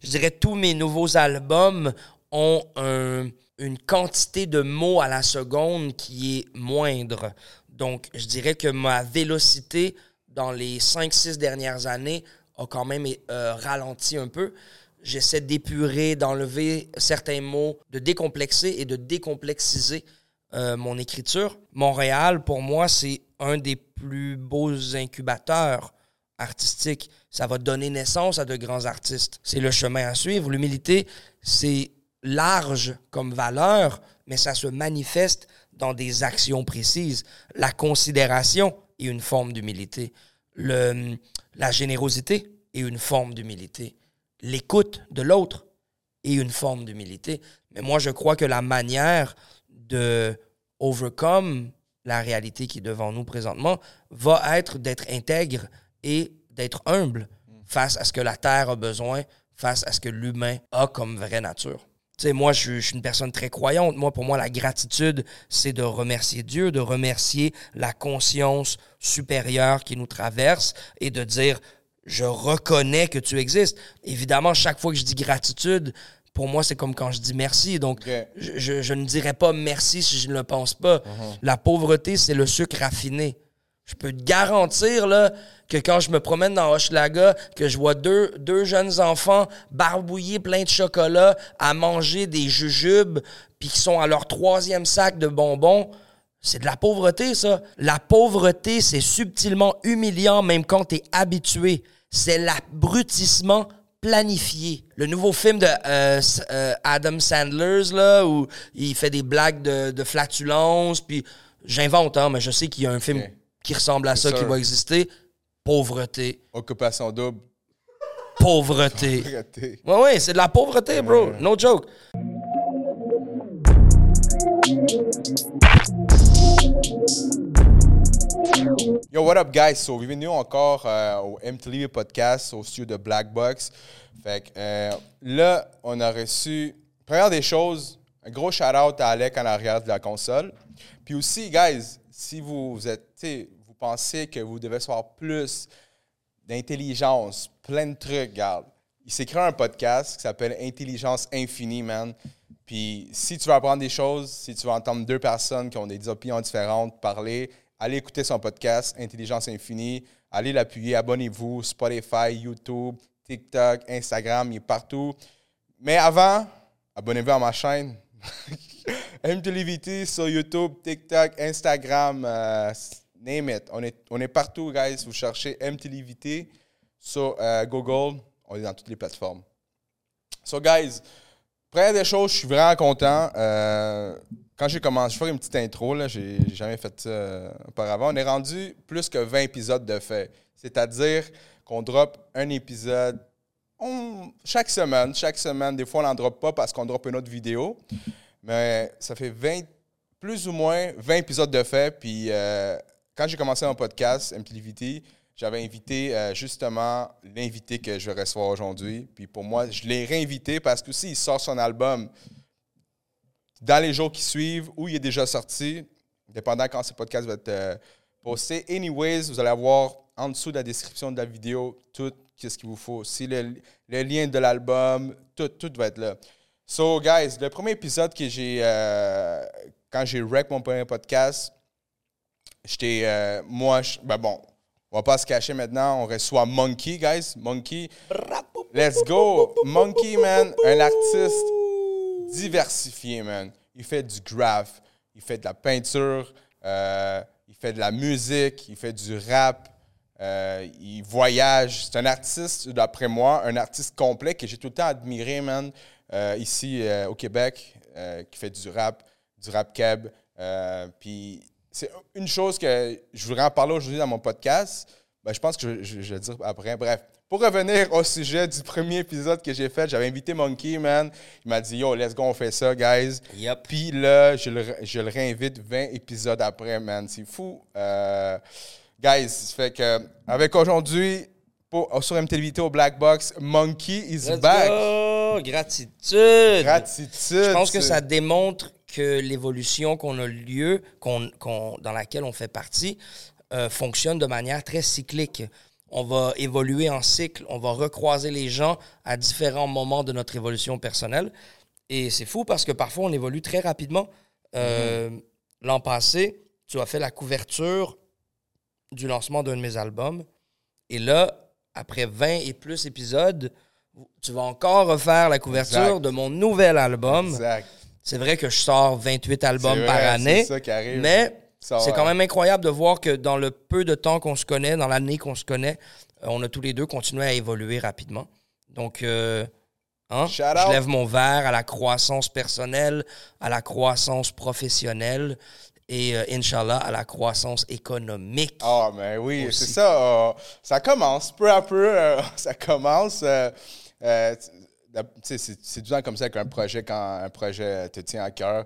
Je dirais tous mes nouveaux albums ont une quantité de mots à la seconde qui est moindre. Donc, je dirais que ma vélocité dans les 5-6 dernières années a quand même euh, ralenti un peu. J'essaie d'épurer, d'enlever certains mots, de décomplexer et de décomplexiser euh, mon écriture. Montréal, pour moi, c'est un des plus beaux incubateurs artistiques. Ça va donner naissance à de grands artistes. C'est le chemin à suivre. L'humilité, c'est large comme valeur, mais ça se manifeste dans des actions précises. La considération est une forme d'humilité. La générosité est une forme d'humilité. L'écoute de l'autre est une forme d'humilité. Mais moi, je crois que la manière de overcome la réalité qui est devant nous présentement va être d'être intègre et d'être humble face à ce que la Terre a besoin, face à ce que l'humain a comme vraie nature. Tu sais, moi, je, suis une personne très croyante. Moi, pour moi, la gratitude, c'est de remercier Dieu, de remercier la conscience supérieure qui nous traverse et de dire, je reconnais que tu existes. Évidemment, chaque fois que je dis gratitude, pour moi, c'est comme quand je dis merci. Donc, je, ne dirais pas merci si je ne le pense pas. Uh-huh. La pauvreté, c'est le sucre raffiné. Je peux te garantir là, que quand je me promène dans Hochelaga, que je vois deux, deux jeunes enfants barbouillés plein de chocolat à manger des jujubes, puis qui sont à leur troisième sac de bonbons, c'est de la pauvreté, ça. La pauvreté, c'est subtilement humiliant même quand tu es habitué. C'est l'abrutissement planifié. Le nouveau film de euh, euh, Adam Sandler, là, où il fait des blagues de, de flatulence, puis j'invente, hein, mais je sais qu'il y a un film qui ressemble à ça qui va exister. Pauvreté. Occupation double. Pauvreté. pauvreté. Ouais, ouais, c'est de la pauvreté, bro. No joke. Yo, what up, guys? So, bienvenue encore euh, au MTV Podcast, au studio de Black Box. Fait que euh, là, on a reçu, première des choses, un gros shout-out à Alec en arrière de la console. Puis aussi, guys, si vous, êtes, vous pensez que vous devez avoir plus d'intelligence, plein de trucs, regarde. Il s'est créé un podcast qui s'appelle Intelligence Infinie, man. Puis si tu veux apprendre des choses, si tu veux entendre deux personnes qui ont des opinions différentes parler, allez écouter son podcast Intelligence Infinie. Allez l'appuyer, abonnez-vous, Spotify, YouTube, TikTok, Instagram, il est partout. Mais avant, abonnez-vous à ma chaîne. MTLVT sur YouTube, TikTok, Instagram, euh, name it. On est, on est partout, guys. Vous cherchez MTLVT sur euh, Google. On est dans toutes les plateformes. So, guys, première des choses, je suis vraiment content. Euh, quand j'ai commencé, je faire une petite intro, là, j'ai jamais fait ça auparavant. On est rendu plus que 20 épisodes de fait. C'est-à-dire qu'on drop un épisode chaque semaine. Chaque semaine, des fois, on n'en drop pas parce qu'on drop une autre vidéo. Mais ça fait 20, plus ou moins 20 épisodes de fait. Puis euh, quand j'ai commencé mon podcast, MTVT, j'avais invité euh, justement l'invité que je vais recevoir aujourd'hui. Puis pour moi, je l'ai réinvité parce que il sort son album dans les jours qui suivent ou il est déjà sorti, dépendant quand ce podcast va être euh, posté. Anyways, vous allez avoir en dessous de la description de la vidéo tout ce qu'il vous faut. Si le, lien de l'album, tout, tout va être là. So, guys, le premier épisode que j'ai. Euh, quand j'ai rec mon premier podcast, j'étais. Euh, moi, ben bon, on va pas se cacher maintenant. On reçoit Monkey, guys. Monkey. Let's go. Monkey, man, un artiste diversifié, man. Il fait du graph, il fait de la peinture, euh, il fait de la musique, il fait du rap. il voyage. C'est un artiste, d'après moi, un artiste complet que j'ai tout le temps admiré, man. Euh, ici euh, au Québec euh, qui fait du rap, du rap keb. Puis c'est une chose que je voudrais en parler aujourd'hui dans mon podcast. Ben, je pense que je, vais le dire après. Bref, pour revenir au sujet du premier épisode que j'ai fait, j'avais invité Monkey, man. Il m'a dit, yo, let's go, on fait ça, guys. Yep. Puis là, je le, je le, réinvite 20 épisodes après, man. C'est fou. Euh, guys, ça fait que, avec aujourd'hui, sur MTV au Black Box, Monkey is back. Gratitude. Gratitude. Je pense que ça démontre que l'évolution qu'on a lieu, qu'on, dans laquelle on fait partie, euh, fonctionne de manière très cyclique. on va évoluer en cycle, on va recroiser les gens à différents moments de notre évolution personnelle. Et c'est fou parce que parfois, on évolue très rapidement. Euh, L'an passé, tu as fait la couverture du lancement d'un de mes albums. Et là, après 20 et plus épisodes, tu vas encore refaire la couverture Exact. de mon nouvel album. Exact. C'est vrai que je sors 28 albums par année. c'est ça qui arrive. Mais c'est quand même incroyable de voir que dans le peu de temps qu'on se connaît, dans l'année qu'on se connaît, euh, on a tous les deux continué à évoluer rapidement. Donc, euh, hein, je lève mon verre à la croissance personnelle, à la croissance professionnelle et, euh, Inch'Allah, à la croissance économique. Ah, mais oui, c'est ça. euh, ça commence peu à peu. ça commence. euh, c'est le temps comme ça qu'un projet, quand un projet te tient à cœur,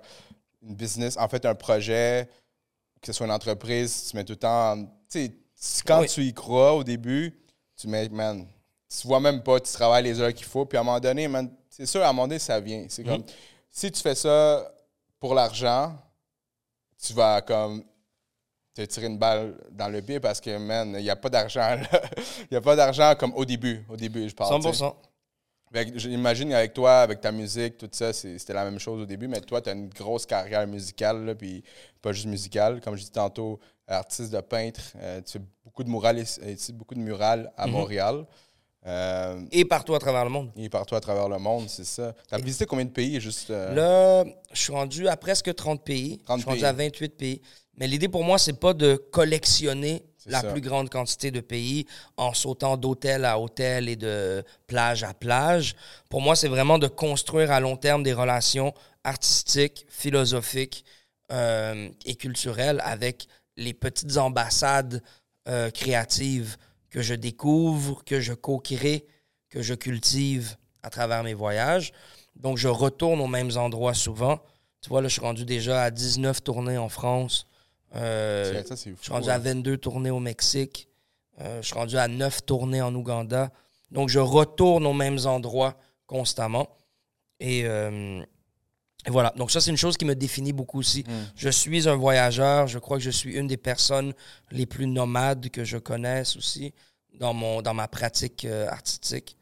une business, en fait, un projet, que ce soit une entreprise, tu mets tout le temps. Tu sais, quand Oui. tu y crois au début, tu mets, man, tu vois même pas, tu travailles les heures qu'il faut, puis à un moment donné, man, c'est sûr, à un moment donné, ça vient. C'est comme, si tu fais ça pour l'argent, tu vas comme te tirer une balle dans le pied parce que, man, il n'y a pas d'argent. là. Il n'y a pas d'argent comme au début. Au début, je parle. tu sais. 100%. Que J'imagine avec toi, avec ta musique, tout ça, c'était la même chose au début, mais toi, tu as une grosse carrière musicale, là, puis pas juste musicale. Comme je dis tantôt, artiste de peintre, euh, tu fais beaucoup de murales, ici, beaucoup de murales à Montréal. Euh, Et partout à travers le monde. et partout à travers le monde, c'est ça. Tu as visité combien de pays juste. euh, Là, je suis rendu à presque 30 pays. 30 je suis rendu pays. à 28 pays. Mais l'idée pour moi, c'est pas de collectionner la ça. plus grande quantité de pays en sautant d'hôtel à hôtel et de plage à plage. Pour moi, c'est vraiment de construire à long terme des relations artistiques, philosophiques euh, et culturelles avec les petites ambassades euh, créatives que je découvre, que je co-crée, que je cultive à travers mes voyages. Donc, je retourne aux mêmes endroits souvent. Tu vois, là, je suis rendu déjà à 19 tournées en France. Euh, ça, c'est je suis rendu hein. à 22 tournées au Mexique. Euh, je suis rendu à 9 tournées en Ouganda. Donc, je retourne aux mêmes endroits constamment. Et, euh, et voilà. Donc, ça, c'est une chose qui me définit beaucoup aussi. Je suis un voyageur. Je crois que je suis une des personnes les plus nomades que je connaisse aussi dans, mon, dans ma pratique euh, artistique.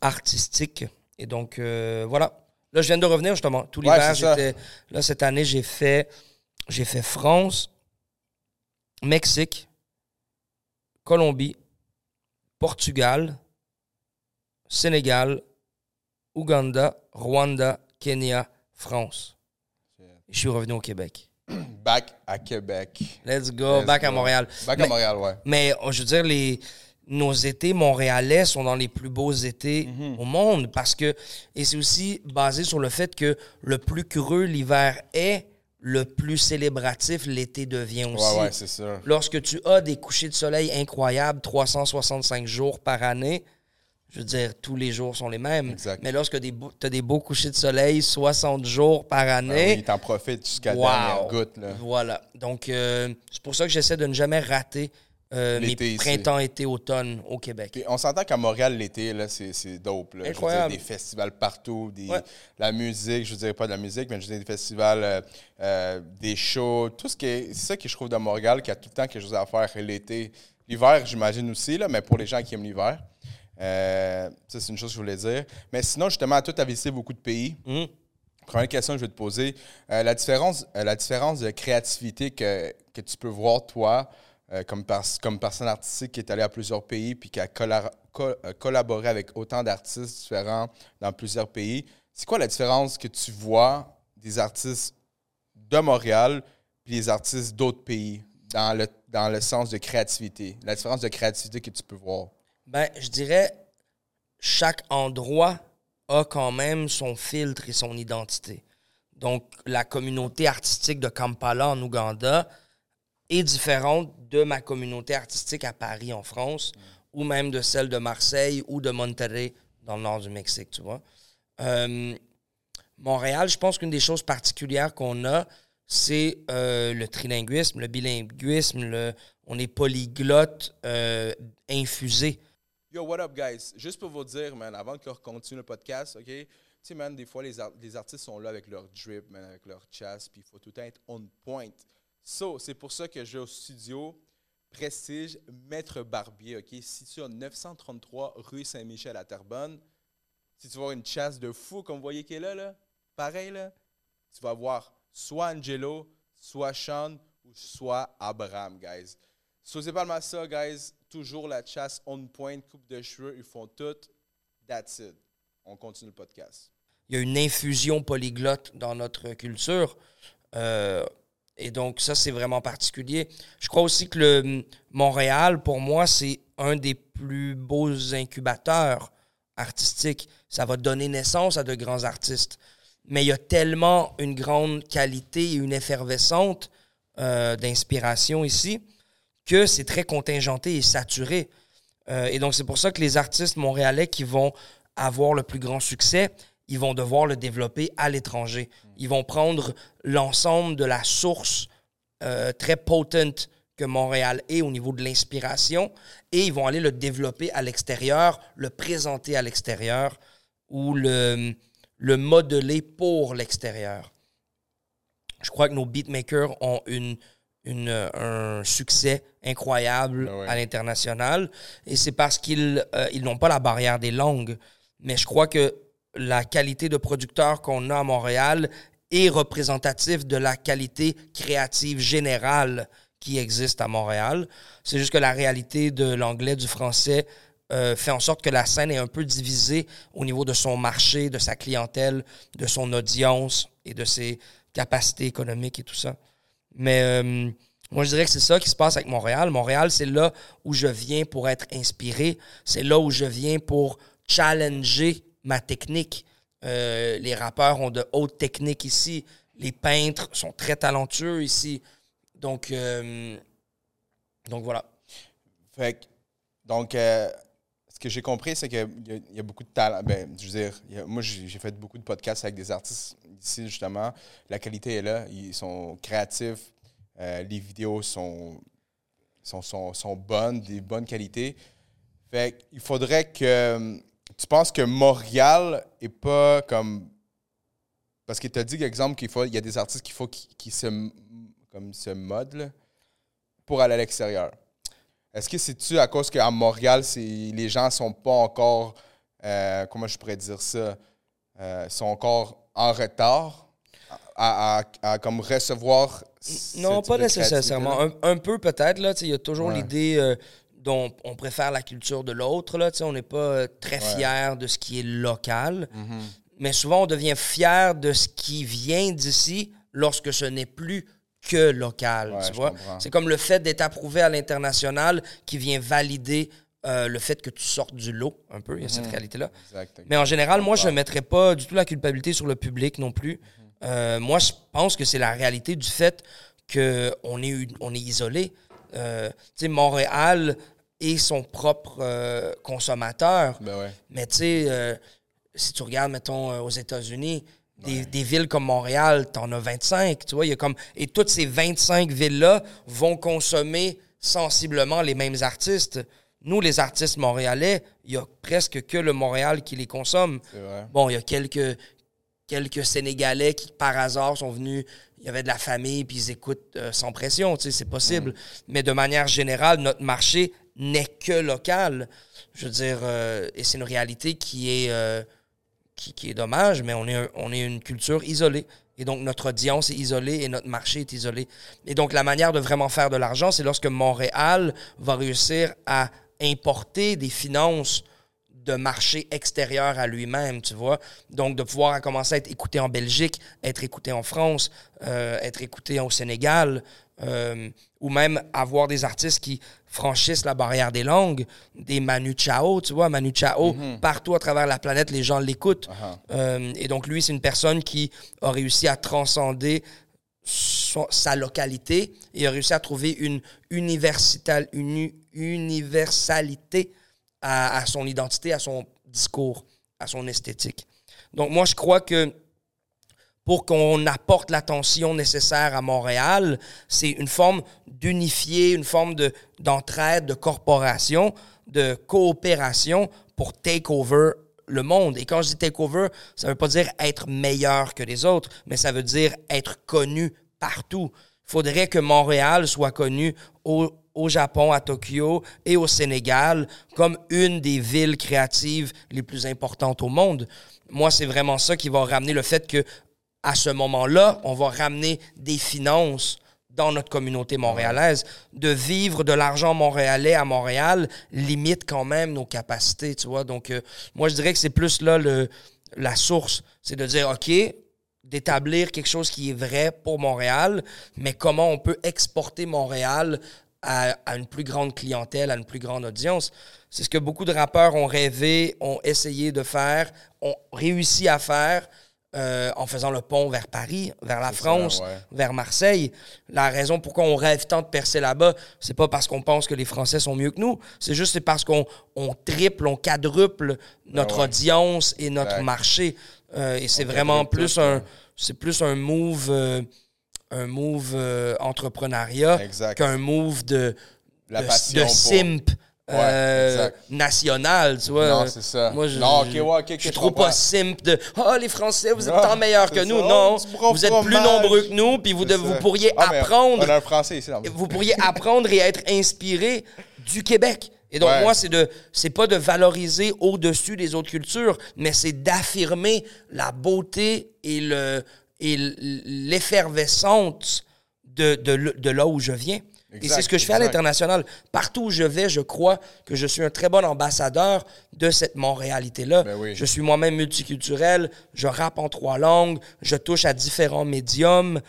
Artistique. Et donc, euh, voilà. Là, je viens de revenir justement. Tout l'hiver, j'étais. Là, cette année, j'ai fait, j'ai fait France, Mexique, Colombie, Portugal, Sénégal, Ouganda, Rwanda, Kenya, France. Je suis revenu au Québec. Back à Québec. Let's go, Let's back à. Montréal. Back Mais- à Montréal, ouais. Mais euh, je veux dire, les, nos étés montréalais sont dans les plus beaux étés Mhm. au monde parce que, et c'est aussi basé sur le fait que le plus creux l'hiver est, le plus célébratif l'été devient aussi. Ouais, ouais, c'est sûr. Lorsque tu as des couchers de soleil incroyables, 365 jours par année, je veux dire, tous les jours sont les mêmes. Exact. Mais lorsque tu as des beaux couchers de soleil, 60 jours par Ah année, oui, t'en profites jusqu'à la dernière goutte. Là. voilà. Donc, euh, c'est pour ça que j'essaie de ne jamais rater euh, ici. printemps, été, automne au Québec. Puis on s'entend qu'à Montréal, l'été, là, c'est, dope. Là. Je veux dire, des festivals partout, des, Ouais. la musique, je ne dirais pas de la musique, mais je dire des festivals, euh, euh, des shows, tout ce qui est. C'est ça que je trouve de Montréal, qu'il y a tout le temps quelque chose à faire l'été. L'hiver, j'imagine aussi, là, mais pour les gens qui aiment l'hiver. Euh, ça, c'est une chose que je voulais dire. Mais sinon, justement, toi, tu as visité beaucoup de pays. Mhm. Première question que je vais te poser, la, différence, la différence de créativité que, que tu peux voir, toi, euh, comme, pers- comme personne artistique qui est allée à plusieurs pays puis qui a euh, collaboré avec autant d'artistes différents dans plusieurs pays, c'est quoi la différence que tu vois des artistes de Montréal puis des artistes d'autres pays dans le, dans le sens de créativité? La différence de créativité que tu peux voir? Ben, je dirais, chaque endroit a quand même son filtre et son identité. Donc, la communauté artistique de Kampala en Ouganda est différente de ma communauté artistique à Paris en France, ou même de celle de Marseille ou de Monterrey dans le nord du Mexique, tu vois. Euh, Montréal, je pense qu'une des choses particulières qu'on a, c'est euh, le trilinguisme, le bilinguisme, le, on est polyglotte euh, infusé. Yo, what up, guys? Juste pour vous dire, man, avant je continue le podcast, OK? Tu sais, man, des fois, les, les artistes sont là avec leur drip, man, avec leur chasse, puis il faut tout le temps être on point. C'est pour ça que je vais au studio Prestige Maître Barbier, OK? Situé au 933 rue Saint-Michel à Terrebonne. Si tu avoir une chasse de fou, comme vous voyez qui est là, là, pareil, là, tu vas voir soit Angelo, soit Sean ou soit Abraham, guys. So, c'est pas mal ça, guys. Toujours la chasse on point, coupe de cheveux, ils font tout. That's it. On continue le podcast. Il y a une infusion polyglotte dans notre culture. Euh, et donc, ça, c'est vraiment particulier. Je crois aussi que le Montréal, pour moi, c'est un des plus beaux incubateurs artistiques. Ça va donner naissance à de grands artistes. Mais il y a tellement une grande qualité et une effervescente euh, d'inspiration ici que c'est très contingenté et saturé. Euh, et donc, c'est pour ça que les artistes montréalais qui vont avoir le plus grand succès, ils vont devoir le développer à l'étranger. Ils vont prendre l'ensemble de la source euh, très potent que Montréal est au niveau de l'inspiration et ils vont aller le développer à l'extérieur, le présenter à l'extérieur ou le, le modeler pour l'extérieur. Je crois que nos beatmakers ont une, une, un succès incroyable Ah ouais. à l'international et c'est parce qu'ils euh, ils n'ont pas la barrière des langues. Mais je crois que la qualité de producteur qu'on a à Montréal est représentative de la qualité créative générale qui existe à Montréal. C'est juste que la réalité de l'anglais, du français, euh, fait en sorte que la scène est un peu divisée au niveau de son marché, de sa clientèle, de son audience et de ses capacités économiques et tout ça. Mais euh, moi, je dirais que c'est ça qui se passe avec Montréal. Montréal, c'est là où je viens pour être inspiré. C'est là où je viens pour challenger ma technique. Euh, les rappeurs ont de hautes techniques ici. Les peintres sont très talentueux ici. Donc, euh, donc voilà. Fait donc, euh, ce que j'ai compris, c'est qu'il y, y a beaucoup de talent. Ben, je veux dire, moi, j'ai fait beaucoup de podcasts avec des artistes ici, justement. La qualité est là. Ils sont créatifs. Les vidéos sont, sont, sont, bonnes, des bonnes qualités. Fait faudrait que. Tu penses que Montréal est pas comme. Parce que tu as dit, exemple, qu'il faut, il y a des artistes qu'il faut qui, qui se, comme se modent pour aller à l'extérieur. Est-ce que c'est-tu à cause qu'à Montréal, c'est, les gens sont pas encore, euh, comment je pourrais dire ça, euh, sont encore en retard à, à- à comme recevoir ce Non, type pas de nécessairement. Un, un peu peut-être. là. Il y a toujours Ouais. l'idée euh, dont on préfère la culture de l'autre. là, On n'est pas euh, très fier de ce qui est local. Mhm. Mais souvent, on devient fier de ce qui vient d'ici lorsque ce n'est plus que local. Ouais, tu vois? C'est comme le fait d'être approuvé à l'international qui vient valider euh, le fait que tu sortes du lot, un peu. Il y a cette réalité-là. Exact. Mais en général, moi, je ne mettrais pas du tout la culpabilité sur le public non plus. Euh, moi, je pense que c'est la réalité du fait qu'on est, on est isolé. Euh, tu sais, Montréal est son propre euh, consommateur. Ben ouais. Mais tu sais, euh, si tu regardes, mettons, euh, aux États-Unis, des, des villes comme Montréal, t'en as 25, tu vois, il y a comme... Et toutes ces 25 villes-là vont consommer sensiblement les mêmes artistes. Nous, les artistes montréalais, il y a presque que le Montréal qui les consomme. Bon, il y a quelques, quelques Sénégalais qui, par hasard, sont venus, il y avait de la famille, puis ils écoutent euh, sans pression, tu sais, c'est possible. Mais de manière générale, notre marché n'est que local. Je veux dire, euh, et c'est une réalité qui est, euh, qui, est dommage, mais on est, on est une culture isolée. Et donc, notre audience est isolée et notre marché est isolé. Et donc, la manière de vraiment faire de l'argent, c'est lorsque Montréal va réussir à importer des finances de marché extérieur à lui-même, tu vois. Donc, de pouvoir commencer à être écouté en Belgique, être écouté en France, euh, être écouté au Sénégal, euh, ou même avoir des artistes qui franchissent la barrière des langues, des Manu Chao, tu vois, Manu Chao, partout à travers la planète, les gens l'écoutent. Ah Euh, et donc, lui, c'est une personne qui a réussi à transcender son- sa localité et a réussi à trouver une, universalité à, à son identité, à son discours, à son esthétique. Donc, moi, je crois que pour qu'on apporte l'attention nécessaire à Montréal, c'est une forme d'unifier, une forme de, d'entraide, de corporation, de coopération pour take over le monde. Et quand je dis take over, ça veut pas dire être meilleur que les autres, mais ça veut dire être connu partout. faudrait que Montréal soit connu au Japon, à Tokyo et au Sénégal comme une des villes créatives les plus importantes au monde. Moi, c'est vraiment ça qui va ramener le fait que à ce moment-là, on va ramener des finances dans notre communauté montréalaise. De vivre de l'argent montréalais à Montréal limite quand même nos capacités, tu vois. Donc, euh, moi, je dirais que c'est plus là la source. C'est de dire, OK, d'établir quelque chose qui est vrai pour Montréal, mais comment on peut exporter Montréal à, à une plus grande clientèle, à une plus grande audience. C'est ce que beaucoup de rappeurs ont rêvé, ont essayé de faire, ont réussi à faire. Euh, en faisant le pont vers Paris, vers la France, ça, ouais. vers Marseille. La raison pourquoi on rêve tant de percer là-bas, c'est pas parce qu'on pense que les Français sont mieux que nous. C'est juste parce qu'on on triple, on quadruple notre Ben ouais. audience et notre marché. Euh, et c'est vraiment plus tout, un, c'est plus un move, euh, un move entrepreneuriat qu'un move de, La de, passion de pour- simp Ouais, euh, national, tu vois. Non, c'est ça. Moi, je, Non, je- ouais, suis trop comprends. pas simp de « Ah, les Français, vous êtes Ah, tant meilleurs que nous. Non, Oh, vous êtes plus nombreux que nous, puis vous, de- vous pourriez Ah, apprendre On a un français ici. vous pourriez apprendre et être inspiré du Québec. Et donc, Ouais. moi, c'est de, c'est pas de valoriser au-dessus des autres cultures, mais c'est d'affirmer la beauté et le, et l'effervescence de, de là où je viens. Et c'est ce que je fais à l'international. Partout où je vais, je crois que je suis un très bon ambassadeur de cette Montréalité-là. Ben oui. Je suis moi-même multiculturel, je rappe en trois langues, je touche à différents médiums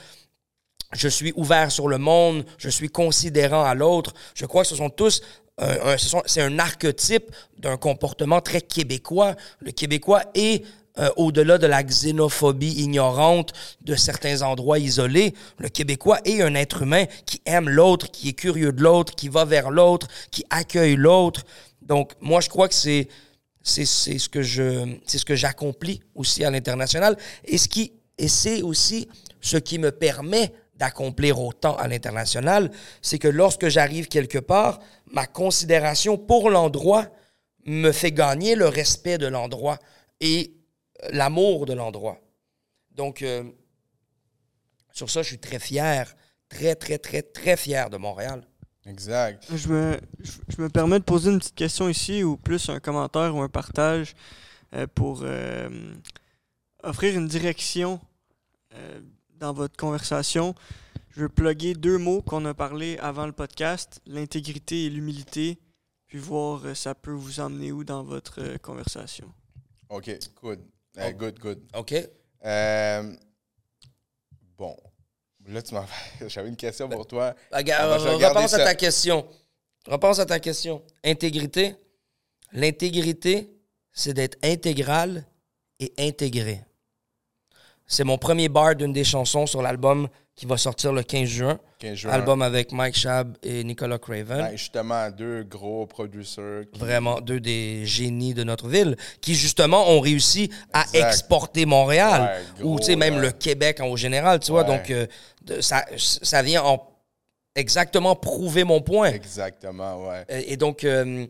je suis ouvert sur le monde, je suis considérant à l'autre. Je crois que ce sont tous un- un- ce c'est un archétype d'un comportement très québécois. Le Québécois est euh, au-delà de la xénophobie ignorante de certains endroits isolés, le Québécois est un être humain qui aime l'autre, qui est curieux de l'autre, qui va vers l'autre, qui accueille l'autre. Donc, moi, je crois que c'est c'est ce que je c'est ce que j'accomplis aussi à l'international et ce qui et c'est aussi ce qui me permet d'accomplir autant à l'international, c'est que lorsque j'arrive quelque part, ma considération pour l'endroit me fait gagner le respect de l'endroit et l'amour de l'endroit. Donc euh, sur ça, je suis très fier, très très très très fier de Montréal. Exact. Je me, je, je me permets de poser une petite question ici, ou plus un commentaire ou un partage euh, pour euh, offrir une direction euh, dans votre conversation. Je veux plugger deux mots qu'on a parlé avant le podcast, l'intégrité et l'humilité, puis voir euh, ça peut vous emmener où dans votre euh, conversation. OK, good. Euh. Good, good. OK? Euh, bon. Là, tu m'as J'avais une question pour toi. Regarde, On va re- regarder repense à ta question. Repense à ta question. Intégrité. L'intégrité, c'est d'être intégral et intégré. C'est mon premier bar d'une des chansons sur l'album qui va sortir le 15 juin. 15 juin. Album avec Mike Shab et Nicolas Craven. Ouais, justement, deux gros producers. qui- Vraiment deux des génies de notre ville qui, justement, ont réussi à Exact. exporter Montréal. Ouais, ou, gros, tu sais, même le Québec en général, tu vois. Ouais. Donc, euh, ça, ça vient en exactement prouver mon point. Exactement, ouais. Et et donc, euh,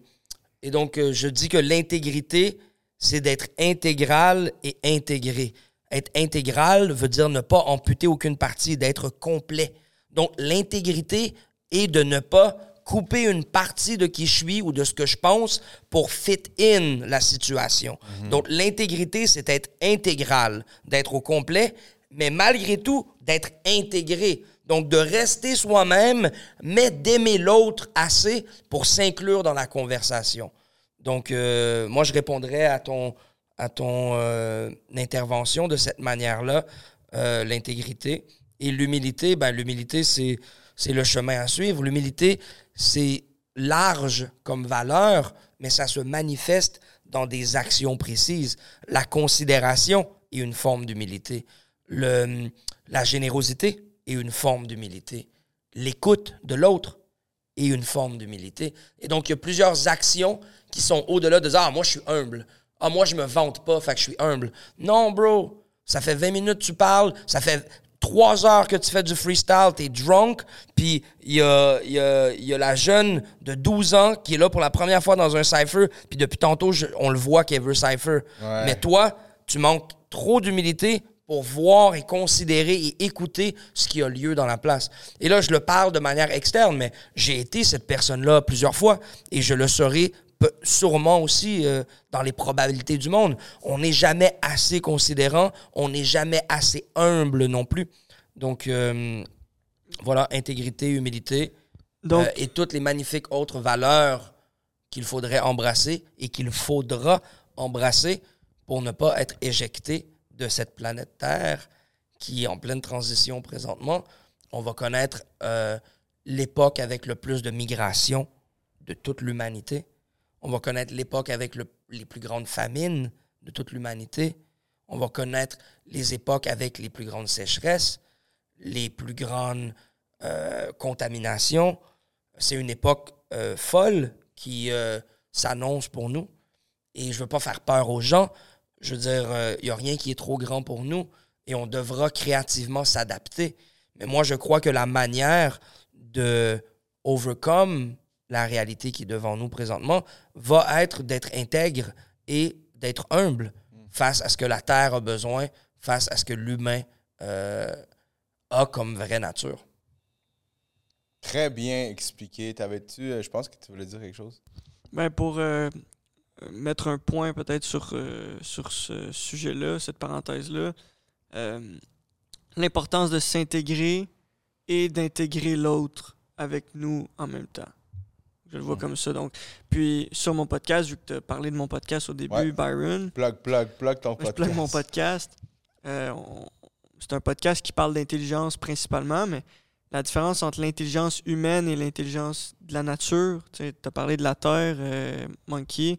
et donc euh, je dis que l'intégrité, c'est d'être intégral et intégré. Être intégral veut dire ne pas amputer aucune partie, d'être complet. Donc, l'intégrité est de ne pas couper une partie de qui je suis ou de ce que je pense pour fit in la situation. Donc, l'intégrité, c'est être intégral, d'être au complet, mais malgré tout, d'être intégré. Donc, de rester soi-même, mais d'aimer l'autre assez pour s'inclure dans la conversation. Donc, euh, moi, je répondrais à ton, à ton euh, intervention de cette manière-là, euh, l'intégrité. Et l'humilité, ben, l'humilité, c'est, c'est le chemin à suivre. L'humilité, c'est large comme valeur, mais ça se manifeste dans des actions précises. La considération est une forme d'humilité. Le, la générosité est une forme d'humilité. L'écoute de l'autre est une forme d'humilité. Et donc, il y a plusieurs actions qui sont au-delà de Ah, moi, je suis humble. Ah, moi, je me vante pas, fait que je suis humble. Non, bro. Ça fait 20 minutes que tu parles. Ça fait 3 heures que tu fais du freestyle. T'es drunk. Puis, il y a, y, a, y a la jeune de 12 ans qui est là pour la première fois dans un cypher. Puis, depuis tantôt, je- on le voit qu'elle veut cypher. Ouais. Mais toi, tu manques trop d'humilité pour voir et considérer et écouter ce qui a lieu dans la place. Et là, je le parle de manière externe, mais j'ai été cette personne-là plusieurs fois et je le serai sûrement aussi euh, dans les probabilités du monde. On n'est jamais assez considérant, on n'est jamais assez humble non plus. Donc, euh, voilà, intégrité, humilité euh, et toutes les magnifiques autres valeurs qu'il faudrait embrasser et qu'il faudra embrasser pour ne pas être éjecté de cette planète Terre qui est en pleine transition présentement. On va connaître l'époque avec le plus de migration de toute l'humanité. On va connaître l'époque avec les plus grandes famines de toute l'humanité. On va connaître les époques avec les plus grandes sécheresses, les plus grandes euh, contaminations. C'est une époque euh, folle qui euh, s'annonce pour nous. Et je ne veux pas faire peur aux gens. Je veux dire, il n'y a rien qui est trop grand pour nous et on devra créativement s'adapter. Mais moi, je crois que la manière de overcome la réalité qui est devant nous présentement, va être d'être intègre et d'être humble face à ce que la Terre a besoin, face à ce que l'humain euh, a comme vraie nature. Très bien expliqué. T'avais-tu, euh, je pense que tu voulais dire quelque chose? Ben pour euh, mettre un point peut-être sur, sur ce sujet-là, cette parenthèse-là, l'importance de s'intégrer et d'intégrer l'autre avec nous en même temps. Je le vois comme ça. Donc, puis sur mon podcast, vu que tu as parlé de mon podcast au début, Byron. Plug, plug, plug ton podcast. Je plug mon podcast. Euh, c'est un podcast qui parle d'intelligence principalement, mais la différence entre l'intelligence humaine et l'intelligence de la nature, tu as parlé de la Terre, euh, Monkey.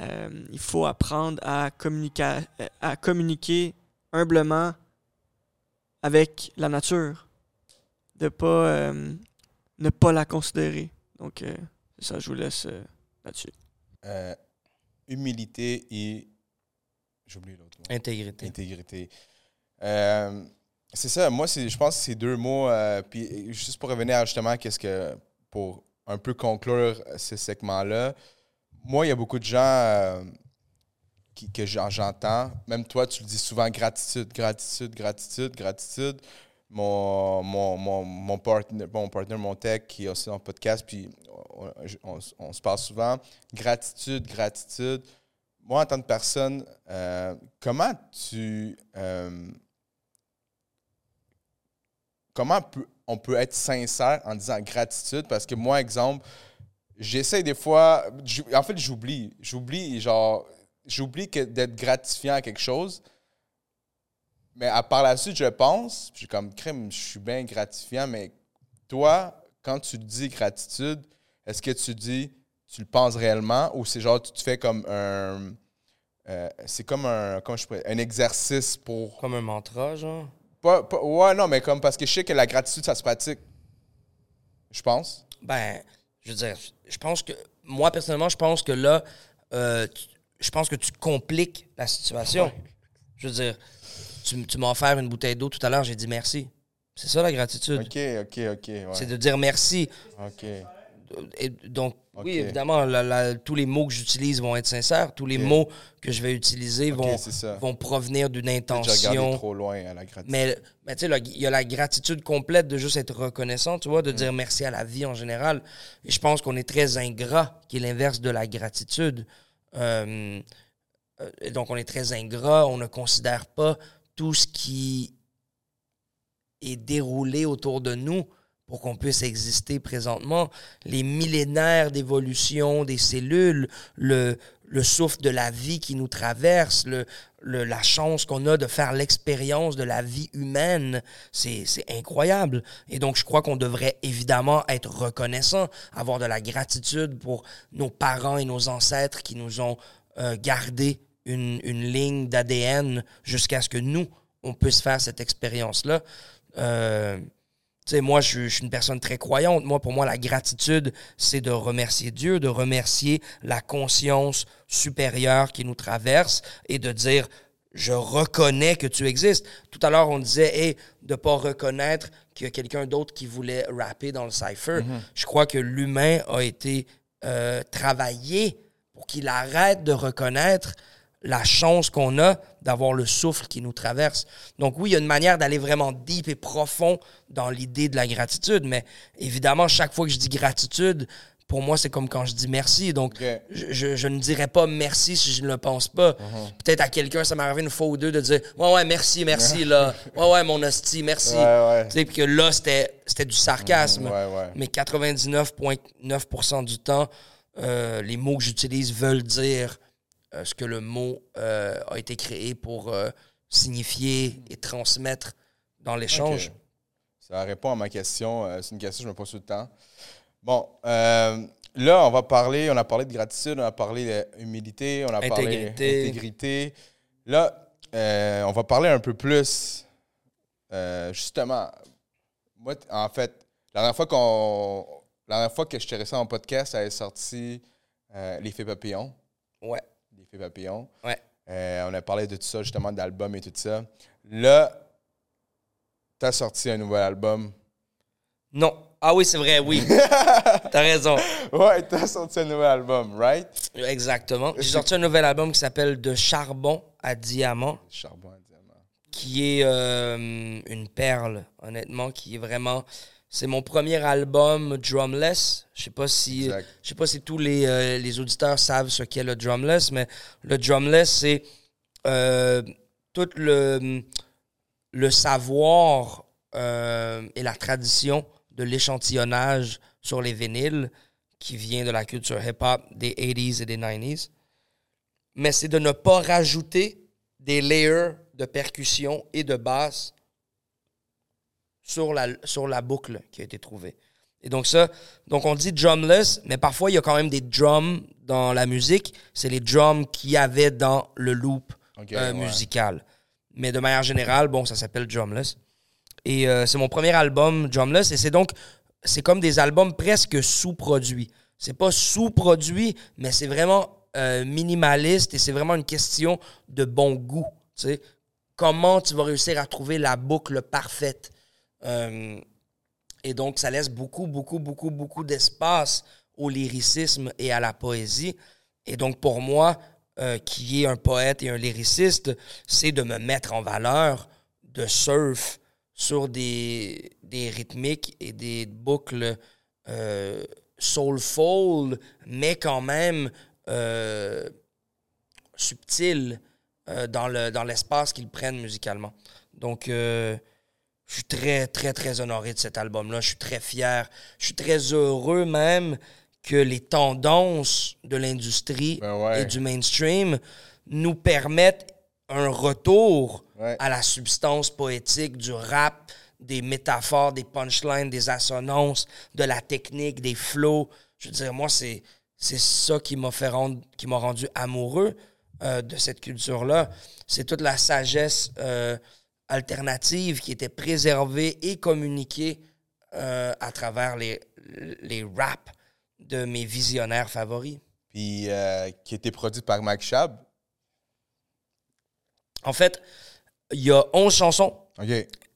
Euh, il faut apprendre à communiquer, à communiquer humblement avec la nature, de pas ne pas la considérer. Donc, euh, ça, je vous laisse euh, là-dessus. Euh, humilité et. J'oublie l'autre mot. Intégrité. Intégrité. c'est ça, moi, je pense que ces deux mots. puis, juste pour revenir à justement, qu'est-ce que. Pour un peu conclure ce segment-là, moi, il y a beaucoup de gens. Qui, que j'entends, même toi, tu le dis souvent, gratitude, gratitude, gratitude, gratitude mon, mon, mon, mon, mon mon tech, qui est aussi dans le podcast, puis on, se parle souvent. Gratitude, gratitude. Moi, en tant que personne, euh, comment tu. Euh, comment on peut être sincère en disant gratitude? Parce que moi, exemple, j'essaie des fois. En fait, j'oublie. J'oublie, genre. J'oublie d'être gratifiant à quelque chose. Mais à part la suite, je pense, puis comme crime, je suis bien gratifiant, mais toi, quand tu dis gratitude, est-ce que tu dis, tu le penses réellement ou c'est genre, tu te fais comme un. Euh, c'est comme un. Comment je pourrais, un exercice pour. Comme un mantra, genre? Pas, ouais, non, mais comme parce que je sais que la gratitude, ça se pratique. Je pense. Ben, je veux dire, je pense que. Moi, personnellement, je pense que là, euh, je pense que tu compliques la situation. Je veux dire, tu, tu m'as offert une bouteille d'eau tout à l'heure, j'ai dit merci. C'est ça la gratitude. OK, OK, OK. C'est de dire merci. OK. Et donc, oui, évidemment, tous les mots que j'utilise vont être sincères. Tous les mots que je vais utiliser vont, vont provenir d'une intention. trop loin à la gratitude. Mais, mais tu sais, il y a la gratitude complète de juste être reconnaissant, tu vois, de mm. dire merci à la vie en général. Et je pense qu'on est très ingrat, qui est l'inverse de la gratitude. Euh, euh, donc, on est très ingrat, on ne considère pas tout ce qui est déroulé autour de nous pour qu'on puisse exister présentement. Les millénaires d'évolution des cellules, le, le souffle de la vie qui nous traverse, la chance qu'on a de faire l'expérience de la vie humaine, c'est incroyable. Et donc, je crois qu'on devrait évidemment être reconnaissant, avoir de la gratitude pour nos parents et nos ancêtres qui nous ont euh, gardé une, une ligne d'ADN jusqu'à ce que nous, on puisse faire cette expérience-là. Euh, tu sais, moi, je, suis une personne très croyante. Moi, pour moi, la gratitude, c'est de remercier Dieu, de remercier la conscience supérieure qui nous traverse et de dire, je reconnais que tu existes. Tout à l'heure, on disait, hey, de pas reconnaître qu'il y a quelqu'un d'autre qui voulait rapper dans le cipher. Mm-hmm. Je crois que l'humain a été euh, travaillé pour qu'il arrête de reconnaître la chance qu'on a d'avoir le souffle qui nous traverse. Donc oui, il y a une manière d'aller vraiment deep et profond dans l'idée de la gratitude, mais évidemment, chaque fois que je dis gratitude, pour moi, c'est comme quand je dis merci. Donc, je, ne dirais pas merci si je ne le pense pas. Uh-huh. Peut-être à quelqu'un, ça m'est arrivé une fois ou deux de dire Ouais, ouais, merci, merci, là. Ouais, ouais, mon hostie, merci. Ouais, ouais. Tu sais, puis que là, c'était c'était du sarcasme. Ouais. Mais 99,9% du temps, euh, les mots que j'utilise veulent dire euh, ce que le mot euh, a été créé pour euh, signifier et transmettre dans l'échange. Ça répond à ma question. C'est une question que je me pose tout le temps. Bon, là, on va parler, on a parlé de gratitude, on a parlé d'humilité, on a parlé Intégrité. d'intégrité. Là, on va parler un peu plus, justement, moi, en fait, la dernière fois qu'on... La dernière fois que je t'ai resté en podcast, ça avait sorti euh, L'effet papillon. Ouais. Papillon. Ouais. Euh, on a parlé de tout ça, justement, d'album et tout ça. Là, tu as sorti un nouvel album. Non. Ah oui, c'est vrai, oui. T'as raison. Ouais, tu as sorti un nouvel album, right? Exactement. J'ai sorti un nouvel album qui s'appelle De charbon à diamant. Charbon à diamant. qui est euh, une perle, honnêtement, qui est vraiment. C'est mon premier album drumless. Je sais pas si, Exact. je sais pas si tous les, euh, les auditeurs savent ce qu'est le drumless, mais le drumless c'est euh, tout le le savoir euh, et la tradition de l'échantillonnage sur les vinyles qui vient de la culture hip-hop des 80s et des 90s. Mais c'est de ne pas rajouter des layers de percussion et de basse sur la, sur la boucle qui a été trouvée. Et donc ça, donc on dit drumless, mais parfois il y a quand même des drums dans la musique. C'est les drums qu'il y avait dans le loop euh, ouais. musical. Mais de manière générale, bon, ça s'appelle drumless. Et euh, c'est mon premier album drumless. Et c'est donc, c'est comme des albums presque sous-produits. C'est pas sous-produit, mais c'est vraiment euh, minimaliste et c'est vraiment une question de bon goût. Comment tu vas réussir à trouver la boucle parfaite? Euh, et donc, ça laisse beaucoup, beaucoup, beaucoup, beaucoup d'espace au lyricisme et à la poésie. Et donc, pour moi, euh, qui est un poète et un lyriciste, c'est de me mettre en valeur, de surf sur des, des rythmiques et des boucles euh, soulful, mais quand même euh, subtiles euh, dans le dans l'espace qu'ils prennent musicalement. Donc, je suis très, très, très honoré de cet album-là. Je suis très fier. Je suis très heureux même que les tendances de l'industrie Ben ouais. et du mainstream nous permettent un retour Ouais. à la substance poétique du rap, des métaphores, des punchlines, des assonances, de la technique, des flows. Je veux dire, moi, c'est, c'est ça qui m'a fait rendre, qui m'a rendu amoureux euh, de cette culture-là. C'est toute la sagesse euh, alternative qui était préservée et communiquée euh, à travers les, les raps de mes visionnaires favoris. Puis euh, qui été produit par Mike Shab. En fait, il y a 11 chansons.